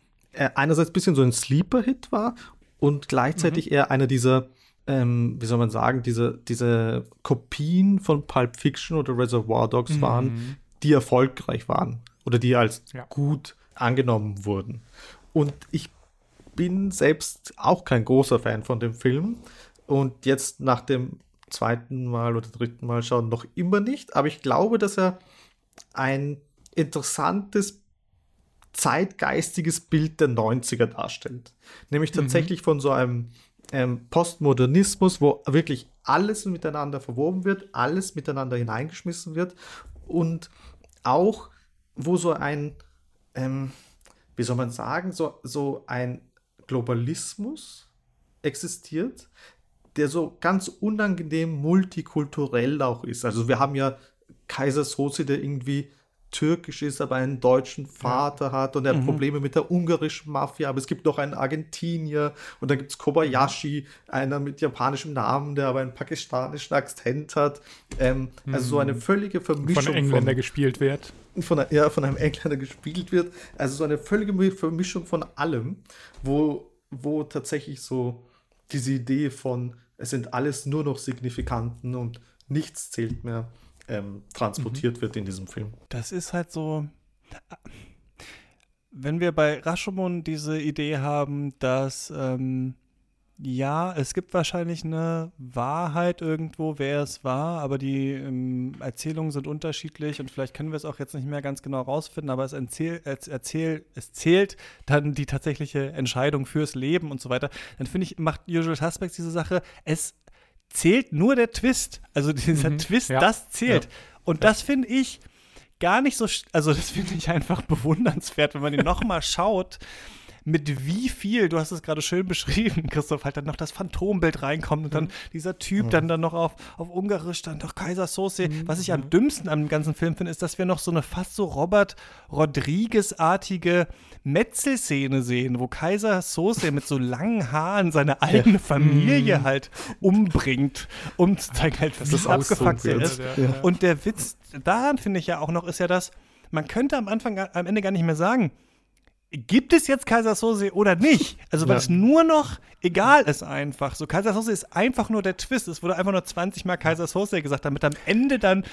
einerseits ein bisschen so ein Sleeper-Hit war und gleichzeitig eher einer dieser, ähm, wie soll man sagen, diese, diese Kopien von Pulp Fiction oder Reservoir Dogs waren, die erfolgreich waren oder die als Ja. gut angenommen wurden. Und ich bin selbst auch kein großer Fan von dem Film und jetzt nach dem zweiten Mal oder dritten Mal schauen noch immer nicht, aber ich glaube, dass er ein interessantes zeitgeistiges Bild der 90er darstellt. Nämlich tatsächlich von so einem ähm, Postmodernismus, wo wirklich alles miteinander verwoben wird, alles miteinander hineingeschmissen wird und auch, wo so ein, ähm, wie soll man sagen, so, so ein Globalismus existiert, der so ganz unangenehm multikulturell auch ist. Also wir haben ja Kaiser Soze, der irgendwie türkisch ist, aber einen deutschen Vater hat und er hat Probleme mit der ungarischen Mafia, aber es gibt noch einen Argentinier und dann gibt es Kobayashi, einer mit japanischem Namen, der aber einen pakistanischen Akzent hat. Ähm, Also so eine völlige Vermischung Von Engländer gespielt wird. von, ja, von einem Engländer gespielt wird. Also so eine völlige Mi- Vermischung von allem, wo, wo tatsächlich so diese Idee von, es sind alles nur noch Signifikanten und nichts zählt mehr, ähm, transportiert wird in diesem Film. Das ist halt so. Wenn wir bei Rashomon diese Idee haben, dass ähm, ja, es gibt wahrscheinlich eine Wahrheit irgendwo, wer es war, aber die ähm, Erzählungen sind unterschiedlich und vielleicht können wir es auch jetzt nicht mehr ganz genau rausfinden, aber es, erzähl, es, erzähl, es zählt dann die tatsächliche Entscheidung fürs Leben und so weiter. Dann finde ich, macht Usual Suspects diese Sache, es zählt nur der Twist. Also dieser Twist, ja. das zählt. Und das finde ich gar nicht so, also das finde ich einfach bewundernswert, wenn man ihn nochmal schaut, mit wie viel, du hast es gerade schön beschrieben, Christoph, halt dann noch das Phantombild reinkommt und dann Mhm. dieser Typ dann dann noch auf, auf Ungarisch, dann doch Kaiser Soße. Was ich am dümmsten am ganzen Film finde, ist, dass wir noch so eine fast so Robert Rodriguez-artige Metzelszene sehen, wo Kaiser Soße mit so langen Haaren seine eigene Familie halt umbringt, um zu zeigen, halt, Das auch so abgefuckt wild. ist. Und der Witz daran finde ich ja auch noch, ist ja das, man könnte am Anfang, am Ende gar nicht mehr sagen, gibt es jetzt Kaisersoße oder nicht? Also, weil Ja. es nur noch egal ist einfach. So, Kaisersoße ist einfach nur der Twist. Es wurde einfach nur 20 Mal Kaisersoße gesagt, damit am Ende dann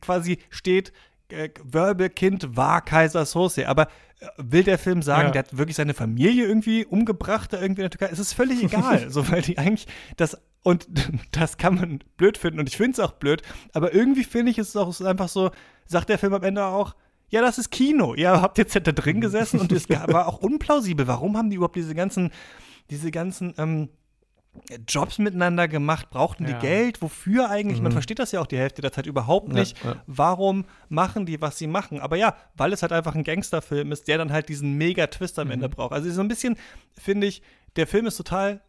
quasi steht, äh, Wirbelkind war Kaisersoße. Aber äh, will der Film sagen, Ja. der hat wirklich seine Familie irgendwie umgebracht da irgendwie in der Türkei? Es ist völlig egal. so, weil die eigentlich das und das kann man blöd finden und ich finde es auch blöd, aber irgendwie finde ich es auch einfach so, sagt der Film am Ende auch, ja, das ist Kino. Ihr habt jetzt da drin gesessen und es war auch unplausibel. Warum haben die überhaupt diese ganzen, diese ganzen ähm, Jobs miteinander gemacht? Brauchten Ja. die Geld? Wofür eigentlich? Man versteht das ja auch die Hälfte der Zeit überhaupt Ja, nicht. ja. Warum machen die, was sie machen? Aber ja, weil es halt einfach ein Gangsterfilm ist, der dann halt diesen Mega-Twist am Ende braucht. Also so ein bisschen, finde ich, der Film ist total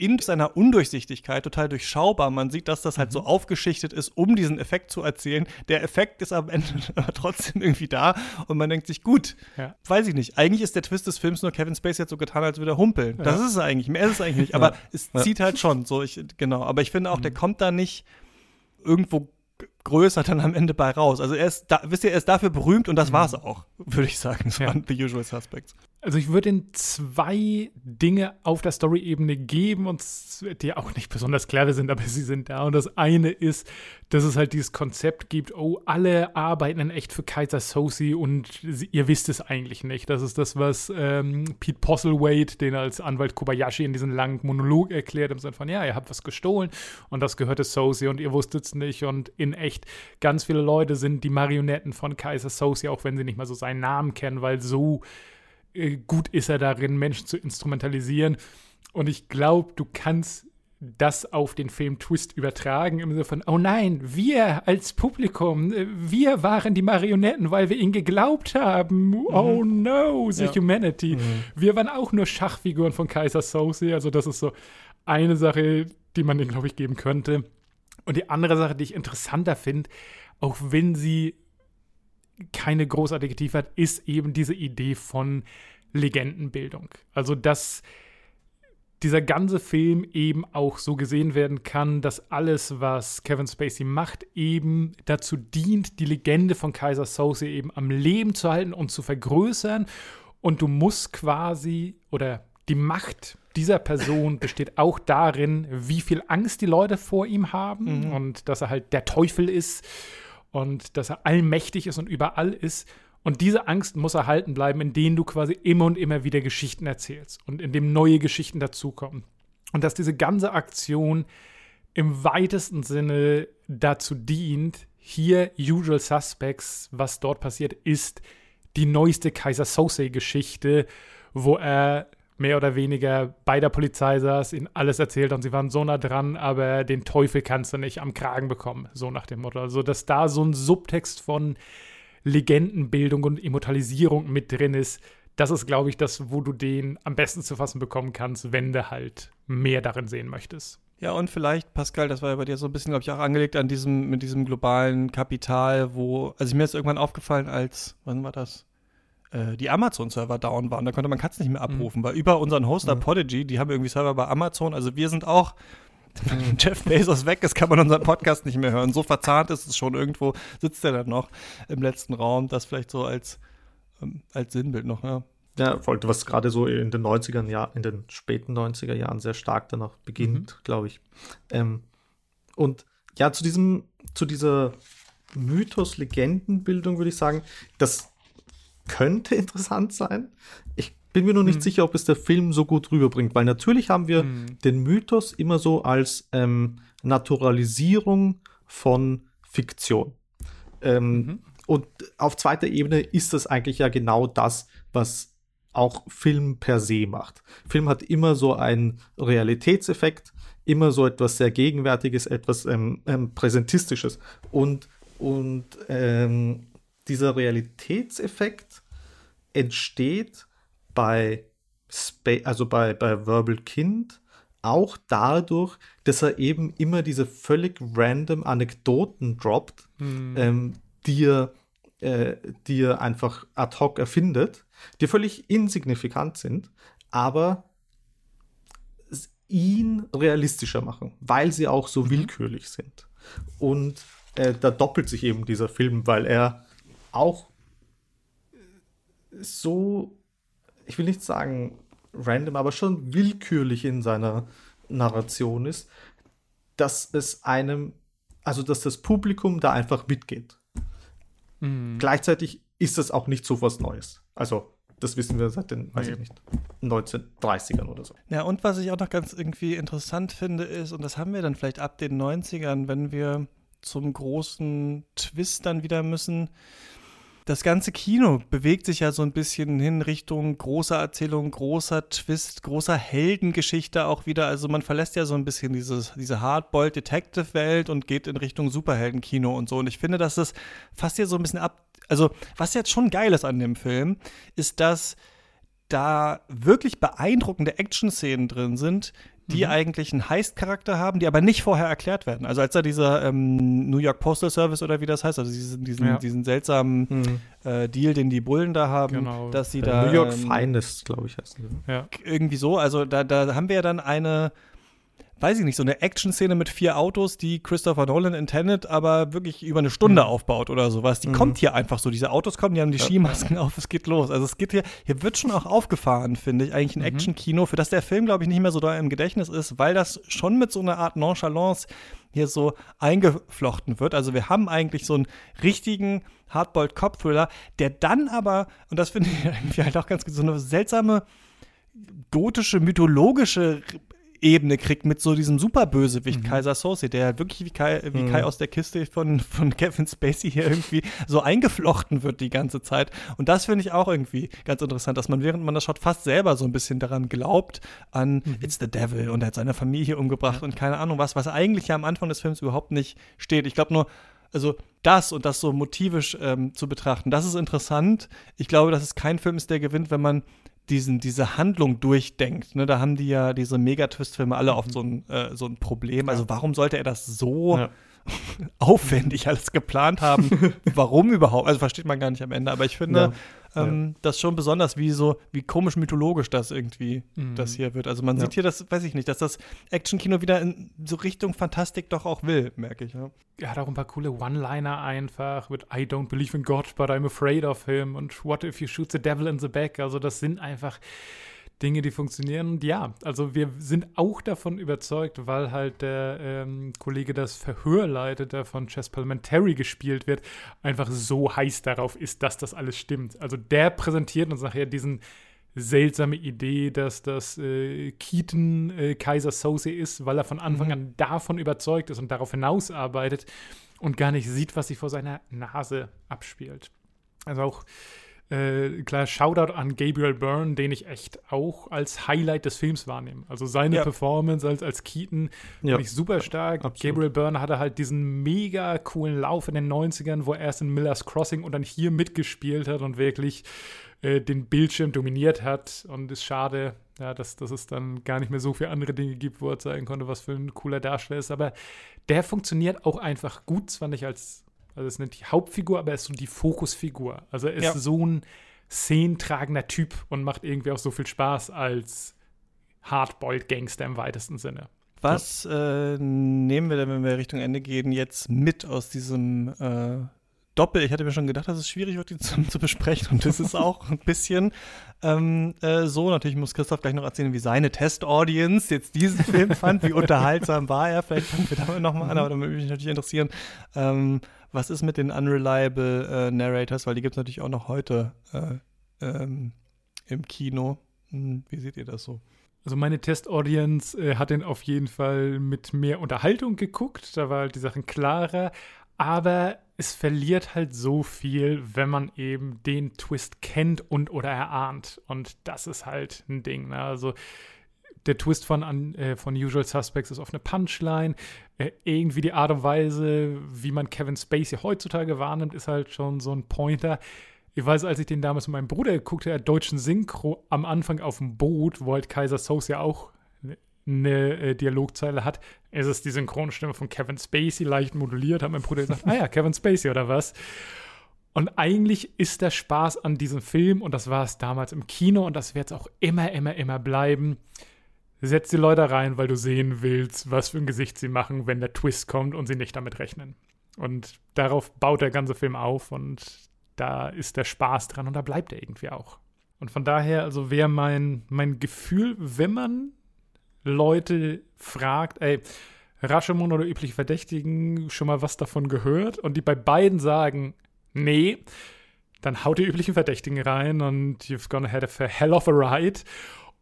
in seiner Undurchsichtigkeit total durchschaubar. Man sieht, dass das halt so aufgeschichtet ist, um diesen Effekt zu erzählen. Der Effekt ist am Ende aber trotzdem irgendwie da und man denkt sich, gut, Ja. weiß ich nicht. Eigentlich ist der Twist des Films nur Kevin Spacey hat so getan, als würde er humpeln. Das Ja. ist es eigentlich. Mehr ist es eigentlich nicht. Aber es Ja. zieht halt schon so. Ich, genau. Aber ich finde auch, der kommt da nicht irgendwo größer dann am Ende bei raus. Also er ist da, wisst ihr, er ist dafür berühmt und das war's auch, würde ich sagen. So Ja. an The Usual Suspects. Also ich würde Ihnen zwei Dinge auf der Story-Ebene geben, und die auch nicht besonders clever sind, aber sie sind da. Und das eine ist, dass es halt dieses Konzept gibt, oh, alle arbeiten in echt für Kaiser Sosi und sie, ihr wisst es eigentlich nicht. Das ist das, was ähm, Pete Postlethwaite, den als Anwalt Kobayashi in diesem langen Monolog erklärt, im Sinne von, ja, ihr habt was gestohlen und das gehörte Sosi und ihr wusstet es nicht. Und in echt, ganz viele Leute sind die Marionetten von Kaiser Sosi, auch wenn sie nicht mal so seinen Namen kennen, weil so gut ist er darin, Menschen zu instrumentalisieren. Und ich glaube, du kannst das auf den Film Twist übertragen, im Sinne von, oh nein, wir als Publikum, äh, wir waren die Marionetten, weil wir ihn geglaubt haben. Oh no, the Ja. humanity. Wir waren auch nur Schachfiguren von Kaiser Soze. Also das ist so eine Sache, die man den, glaube ich, geben könnte. Und die andere Sache, die ich interessanter finde, auch wenn sie keine großartige Tiefe hat, ist eben diese Idee von Legendenbildung. Also, dass dieser ganze Film eben auch so gesehen werden kann, dass alles, was Kevin Spacey macht, eben dazu dient, die Legende von Kaiser Soze eben am Leben zu halten und zu vergrößern. Und du musst quasi, oder die Macht dieser Person besteht auch darin, wie viel Angst die Leute vor ihm haben und dass er halt der Teufel ist und dass er allmächtig ist und überall ist. Und diese Angst muss erhalten bleiben, indem du quasi immer und immer wieder Geschichten erzählst und indem neue Geschichten dazukommen. Und dass diese ganze Aktion im weitesten Sinne dazu dient, hier Usual Suspects, was dort passiert, ist die neueste Kaiser Sose-Geschichte, wo er mehr oder weniger bei der Polizei saß, ihnen alles erzählt und sie waren so nah dran, aber den Teufel kannst du nicht am Kragen bekommen, so nach dem Motto. Also, dass da so ein Subtext von Legendenbildung und Immortalisierung mit drin ist, das ist, glaube ich, das, wo du den am besten zu fassen bekommen kannst, wenn du halt mehr darin sehen möchtest. Ja, und vielleicht, Pascal, das war ja bei dir so ein bisschen, glaube ich, auch angelegt an diesem, mit diesem globalen Kapital, wo, also mir ist irgendwann aufgefallen, als, wann war das? Äh, die Amazon-Server down waren. Da konnte man Katz nicht mehr abrufen, weil über unseren Hoster Podigy, die haben irgendwie Server bei Amazon, also wir sind auch, wenn Jeff Bezos weg ist, kann man unseren Podcast nicht mehr hören. So verzahnt ist es schon irgendwo, sitzt er dann noch im letzten Raum, das vielleicht so als, ähm, als Sinnbild noch, ja. Ja, voll, was gerade so in den 90er Jahren, in den späten 90er Jahren sehr stark danach beginnt, glaube ich. Ähm, und ja, zu diesem, zu dieser Mythos-Legendenbildung würde ich sagen, das könnte interessant sein. Ich bin mir nur nicht sicher, ob es der Film so gut rüberbringt, weil natürlich haben wir den Mythos immer so als ähm, Naturalisierung von Fiktion. Ähm, Und auf zweiter Ebene ist das eigentlich ja genau das, was auch Film per se macht. Film hat immer so einen Realitätseffekt, immer so etwas sehr Gegenwärtiges, etwas ähm, ähm, Präsentistisches. Und, und ähm, dieser Realitätseffekt entsteht bei, Spa also bei, bei Verbal Kind auch dadurch, dass er eben immer diese völlig random Anekdoten droppt, Mhm. ähm, die, er, äh, die er einfach ad hoc erfindet, die völlig insignifikant sind, aber ihn realistischer machen, weil sie auch so willkürlich sind. Und äh, da doppelt sich eben dieser Film, weil er auch so, ich will nicht sagen random, aber schon willkürlich in seiner Narration ist, dass es einem, also dass das Publikum da einfach mitgeht. Mhm. Gleichzeitig ist das auch nicht so was Neues. Also, das wissen wir seit den, weiß ich nicht, 1930ern oder so. Ja, und was ich auch noch ganz irgendwie interessant finde, ist, und das haben wir dann vielleicht ab den 90ern, wenn wir zum großen Twist dann wieder müssen. Das ganze Kino bewegt sich ja so ein bisschen hin Richtung großer Erzählung, großer Twist, großer Heldengeschichte auch wieder. Also man verlässt ja so ein bisschen dieses, diese Hardboiled Detective-Welt und geht in Richtung Superheldenkino und so. Und ich finde, dass das fast hier so ein bisschen ab. Also, was jetzt schon geil ist an dem Film, ist, dass da wirklich beeindruckende Action-Szenen drin sind, die eigentlich einen Heist-Charakter haben, die aber nicht vorher erklärt werden. Also als da dieser ähm, New York Postal Service oder wie das heißt, also diesen, diesen, Ja. diesen seltsamen äh, Deal, den die Bullen da haben, Genau. dass sie Äh, da New York ähm, Finest, glaube ich, heißt. Ja. irgendwie so, also da, da haben wir ja dann eine, weiß ich nicht, so eine Action-Szene mit vier Autos, die Christopher Nolan in Tenet aber wirklich über eine Stunde aufbaut oder sowas. Die kommt hier einfach so. Diese Autos kommen, die haben die Skimasken auf, es geht los. Also es geht hier, hier wird schon auch aufgefahren, finde ich, eigentlich ein Action-Kino, für das der Film, glaube ich, nicht mehr so da im Gedächtnis ist, weil das schon mit so einer Art Nonchalance hier so eingeflochten wird. Also wir haben eigentlich so einen richtigen Hardboiled Cop-Thriller, der dann aber, und das finde ich irgendwie halt auch ganz gut, so eine seltsame gotische, mythologische Ebene kriegt mit so diesem Superbösewicht Kaiser Soze, der wirklich wie Kai, wie Kai aus der Kiste von, von Kevin Spacey hier irgendwie so eingeflochten wird die ganze Zeit. Und das finde ich auch irgendwie ganz interessant, dass man, während man das schaut, fast selber so ein bisschen daran glaubt, an It's the Devil und er hat seine Familie umgebracht und keine Ahnung was, was eigentlich ja am Anfang des Films überhaupt nicht steht. Ich glaube nur, also das und das so motivisch ähm, zu betrachten, das ist interessant. Ich glaube, dass es kein Film ist, der gewinnt, wenn man diesen, diese Handlung durchdenkt. Ne, da haben die ja diese Megatwist-Filme alle oft so ein, äh, so ein Problem. Also warum sollte er das so Ja. Aufwendig alles geplant haben? warum überhaupt? Also versteht man gar nicht am Ende. Aber ich finde Ja. ähm, das schon besonders, wie so, wie komisch mythologisch das irgendwie Mhm. das hier wird. Also man Ja. sieht hier das, weiß ich nicht, dass das Actionkino wieder in so Richtung Fantastik doch auch will, merke ich. Ja. Er hat auch ein paar coole One-Liner einfach mit I don't believe in God, but I'm afraid of him und What if you shoot the devil in the back? Also das sind einfach Dinge, die funktionieren. Und ja, also wir sind auch davon überzeugt, weil halt der ähm, Kollege das Verhör leitet, der von Chess Parliamentary gespielt wird, einfach so heiß darauf ist, dass das alles stimmt. Also der präsentiert uns nachher diesen seltsame Idee, dass das äh, Keaton äh, Kaiser Soze ist, weil er von Anfang an davon überzeugt ist und darauf hinausarbeitet und gar nicht sieht, was sich vor seiner Nase abspielt. Also auch äh, klar, Shoutout an Gabriel Byrne, den ich echt auch als Highlight des Films wahrnehme. Also seine Ja. Performance als, als Keaton Ja. finde ich super stark. Absolut. Gabriel Byrne hatte halt diesen mega coolen Lauf in den 90ern, wo er erst in Miller's Crossing und dann hier mitgespielt hat und wirklich äh, den Bildschirm dominiert hat. Und ist schade, ja, dass, dass es dann gar nicht mehr so viele andere Dinge gibt, wo er zeigen konnte, was für ein cooler Darsteller ist. Aber der funktioniert auch einfach gut, zwar nicht als, also es ist nicht die Hauptfigur, aber er ist so die Fokusfigur. Also er ist Ja. so ein szenentragender Typ und macht irgendwie auch so viel Spaß als Hardboiled Gangster im weitesten Sinne. Was äh, nehmen wir denn, wenn wir Richtung Ende gehen, jetzt mit aus diesem äh, Doppel? Ich hatte mir schon gedacht, dass es schwierig wird, die zusammen zu besprechen. Und das ist auch ein bisschen ähm, äh, so. Natürlich muss Christoph gleich noch erzählen, wie seine Test-Audience jetzt diesen Film fand, wie unterhaltsam war er. Vielleicht fangen wir damit nochmal an, aber da würde mich natürlich interessieren, ähm, was ist mit den Unreliable äh, Narrators, weil die gibt es natürlich auch noch heute äh, ähm, im Kino. Hm, wie seht ihr das so? Also meine Test-Audience äh, hat den auf jeden Fall mit mehr Unterhaltung geguckt. Da war halt die Sachen klarer. Aber es verliert halt so viel, wenn man eben den Twist kennt und oder erahnt. Und das ist halt ein Ding. Ne? Also der Twist von, an- äh, von Usual Suspects ist auf eine Punchline. Äh, irgendwie die Art und Weise, wie man Kevin Spacey heutzutage wahrnimmt, ist halt schon so ein Pointer. Ich weiß, als ich den damals mit meinem Bruder guckte, der deutschen Synchro am Anfang auf dem Boot, wo halt Kaiser Soße ja auch eine äh, Dialogzeile hat, ist es die Synchronstimme von Kevin Spacey leicht moduliert, hat mein Bruder gesagt, ah ja, Kevin Spacey oder was? Und eigentlich ist der Spaß an diesem Film, und das war es damals im Kino, und das wird es auch immer, immer, immer bleiben, setz die Leute rein, weil du sehen willst, was für ein Gesicht sie machen, wenn der Twist kommt und sie nicht damit rechnen. Und darauf baut der ganze Film auf und da ist der Spaß dran und da bleibt er irgendwie auch. Und von daher, also wäre mein, mein Gefühl, wenn man Leute fragt, ey, Rashomon oder übliche Verdächtigen schon mal was davon gehört und die bei beiden sagen, nee, dann haut die üblichen Verdächtigen rein und you've gonna have a hell of a ride.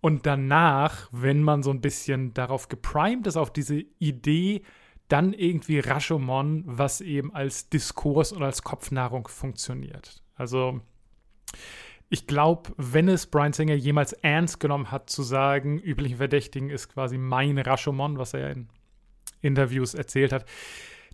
Und danach, wenn man so ein bisschen darauf geprimed ist, auf diese Idee, dann irgendwie Rashomon, was eben als Diskurs und als Kopfnahrung funktioniert. Also ich glaube, wenn es Brian Singer jemals ernst genommen hat, zu sagen, üblichen Verdächtigen ist quasi mein Rashomon, was er in Interviews erzählt hat,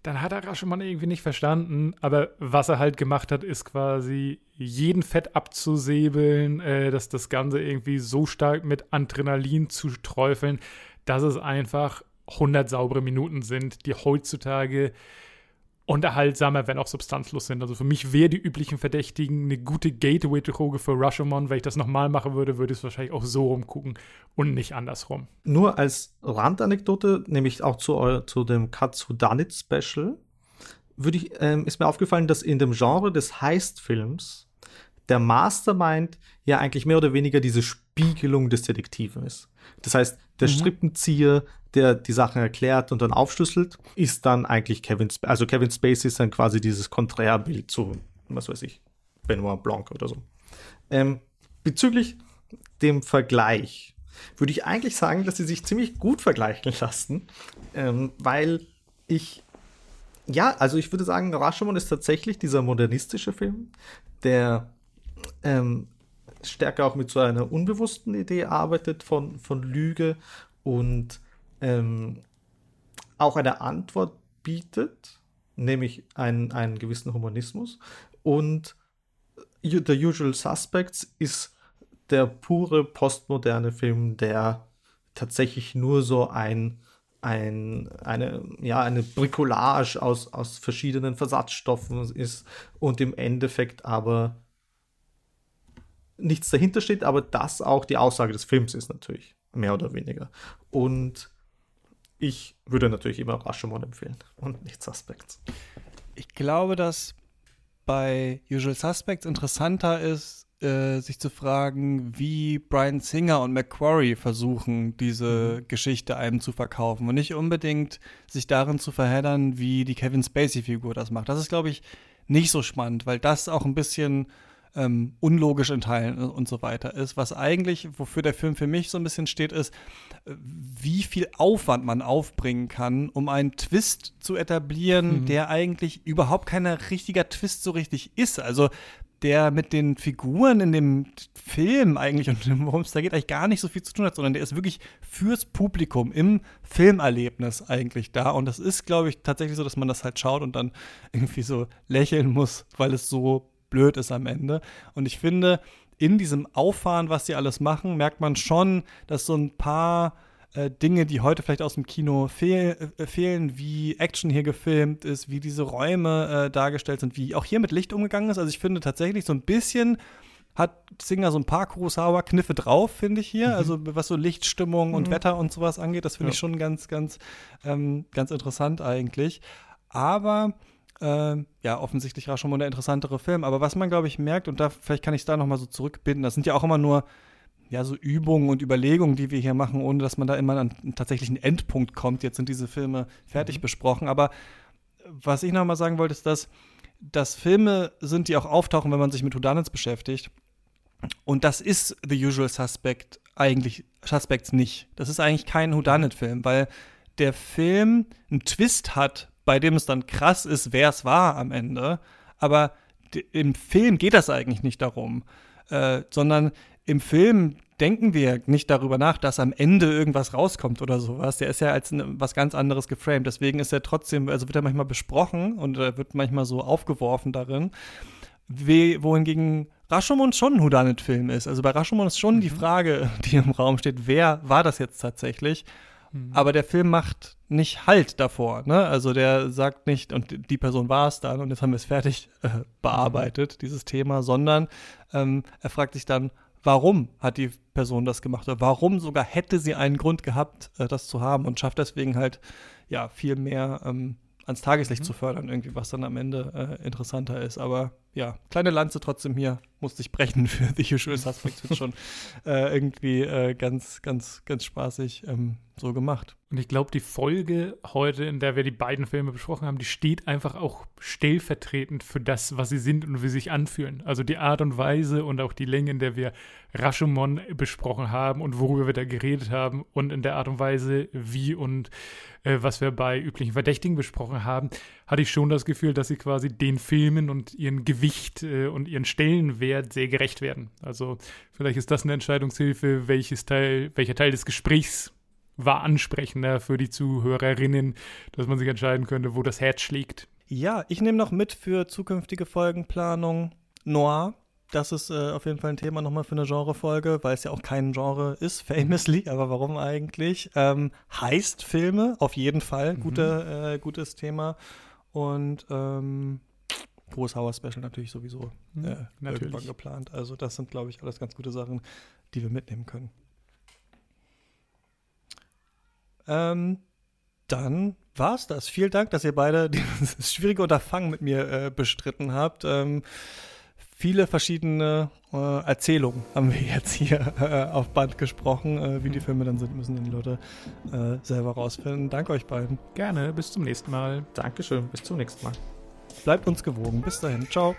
dann hat er Rashomon irgendwie nicht verstanden. Aber was er halt gemacht hat, ist quasi jeden Fett abzusäbeln, äh, dass das Ganze irgendwie so stark mit Adrenalin zu träufeln, dass es einfach 100 saubere Minuten sind, die heutzutage unterhaltsamer, wenn auch substanzlos sind. Also für mich wäre die üblichen Verdächtigen eine gute Gateway-Droge für Rashomon. Wenn ich das nochmal machen würde, würde ich es wahrscheinlich auch so rumgucken und nicht andersrum. Nur als Randanekdote, nämlich auch zu, zu dem Katsudanit Special, würde ich, ähm, ist mir aufgefallen, dass in dem Genre des Heist-Films der Mastermind ja eigentlich mehr oder weniger diese Spiegelung des Detektiven ist. Das heißt, der mhm. Strippenzieher, der die Sachen erklärt und dann aufschlüsselt, ist dann eigentlich Kevin, Sp also Kevin Spacey ist dann quasi dieses Konträrbild zu, was weiß ich, Benoit Blanc oder so. Ähm, bezüglich dem Vergleich würde ich eigentlich sagen, dass sie sich ziemlich gut vergleichen lassen, ähm, weil ich ja, also ich würde sagen, Rashomon ist tatsächlich dieser modernistische Film, der ähm, stärker auch mit so einer unbewussten Idee arbeitet von, von Lüge und ähm, auch eine Antwort bietet, nämlich einen, einen gewissen Humanismus. Und The Usual Suspects ist der pure postmoderne Film, der tatsächlich nur so ein, ein, eine, ja, eine Bricolage aus, aus verschiedenen Versatzstoffen ist und im Endeffekt aber nichts dahinter steht, aber das auch die Aussage des Films ist natürlich, mehr oder weniger. Und ich würde natürlich immer Rashomon empfehlen und nicht Suspects. Ich glaube, dass bei Usual Suspects interessanter ist, äh, sich zu fragen, wie Brian Singer und McQuarrie versuchen, diese mhm. Geschichte einem zu verkaufen und nicht unbedingt sich darin zu verheddern, wie die Kevin Spacey-Figur das macht. Das ist, glaube ich, nicht so spannend, weil das auch ein bisschen ähm, unlogisch in Teilen und so weiter ist. Was eigentlich, wofür der Film für mich so ein bisschen steht, ist, wie viel Aufwand man aufbringen kann, um einen Twist zu etablieren, mhm. der eigentlich überhaupt kein richtiger Twist so richtig ist. Also der mit den Figuren in dem Film eigentlich und worum es da geht, eigentlich gar nicht so viel zu tun hat, sondern der ist wirklich fürs Publikum im Filmerlebnis eigentlich da. Und das ist, glaube ich, tatsächlich so, dass man das halt schaut und dann irgendwie so lächeln muss, weil es so blöd ist am Ende. Und ich finde, in diesem Auffahren, was sie alles machen, merkt man schon, dass so ein paar äh, Dinge, die heute vielleicht aus dem Kino fehl, äh, fehlen, wie Action hier gefilmt ist, wie diese Räume äh, dargestellt sind, wie auch hier mit Licht umgegangen ist. Also ich finde tatsächlich so ein bisschen hat Singer so ein paar Kurosawa-Kniffe drauf, finde ich hier. Mhm. Also was so Lichtstimmung und mhm. Wetter und sowas angeht, das finde ja. ich schon ganz, ganz, ähm, ganz interessant eigentlich. Aber äh, ja, offensichtlich war schon mal der interessantere Film. Aber was man, glaube ich, merkt, und da vielleicht kann ich es da nochmal so zurückbinden, das sind ja auch immer nur ja, so Übungen und Überlegungen, die wir hier machen, ohne dass man da immer an einen tatsächlichen Endpunkt kommt. Jetzt sind diese Filme fertig mhm. besprochen. Aber was ich nochmal sagen wollte, ist, dass das Filme sind, die auch auftauchen, wenn man sich mit Whodunits beschäftigt. Und das ist The Usual Suspect eigentlich, Suspects nicht. Das ist eigentlich kein Whodunit-Film, weil der Film einen Twist hat, bei dem es dann krass ist, wer es war am Ende. Aber im Film geht das eigentlich nicht darum, äh, sondern im Film denken wir nicht darüber nach, dass am Ende irgendwas rauskommt oder sowas. Der ist ja als was ganz anderes geframed. Deswegen ist er trotzdem, also wird er manchmal besprochen und er wird manchmal so aufgeworfen darin. We wohingegen Rashomon schon ein Houdanet-Film ist. Also bei Rashomon ist schon mhm. die Frage, die im Raum steht, wer war das jetzt tatsächlich? Mhm. Aber der Film macht nicht Halt davor. Ne? Also der sagt nicht, und die Person war es dann und jetzt haben wir es fertig äh, bearbeitet, dieses Thema, sondern ähm, er fragt sich dann, warum hat die Person das gemacht oder warum sogar hätte sie einen Grund gehabt, äh, das zu haben und schafft deswegen halt ja viel mehr ähm, ans Tageslicht mhm. zu fördern, irgendwie, was dann am Ende äh, interessanter ist. Aber ja, kleine Lanze trotzdem hier, musste ich brechen für The Usual Suspects, wird schon äh, irgendwie äh, ganz, ganz, ganz spaßig ähm, so gemacht. Und ich glaube, die Folge heute, in der wir die beiden Filme besprochen haben, die steht einfach auch stellvertretend für das, was sie sind und wie sie sich anfühlen. Also die Art und Weise und auch die Länge, in der wir Rashomon besprochen haben und worüber wir da geredet haben und in der Art und Weise, wie und äh, was wir bei üblichen Verdächtigen besprochen haben, hatte ich schon das Gefühl, dass sie quasi den Filmen und ihren Gewicht äh, und ihren Stellenwert sehr gerecht werden. Also vielleicht ist das eine Entscheidungshilfe, welches Teil, welcher Teil des Gesprächs war ansprechender für die Zuhörerinnen, dass man sich entscheiden könnte, wo das Herz schlägt. Ja, ich nehme noch mit für zukünftige Folgenplanung Noir. Das ist äh, auf jeden Fall ein Thema nochmal für eine Genrefolge, weil es ja auch kein Genre ist, famously, aber warum eigentlich? Ähm, heißt Filme, auf jeden Fall, mhm. Gute, äh, gutes Thema. Und ähm, Großhauer Special natürlich sowieso mhm, äh, natürlich. irgendwann geplant. Also das sind, glaube ich, alles ganz gute Sachen, die wir mitnehmen können. Ähm, dann war es das. Vielen Dank, dass ihr beide dieses schwierige Unterfangen mit mir äh, bestritten habt. Ähm, viele verschiedene äh, Erzählungen haben wir jetzt hier äh, auf Band gesprochen. Äh, wie die Filme dann sind, müssen die Leute äh, selber rausfinden. Danke euch beiden. Gerne, bis zum nächsten Mal. Dankeschön, bis zum nächsten Mal. Bleibt uns gewogen. Bis dahin. Ciao.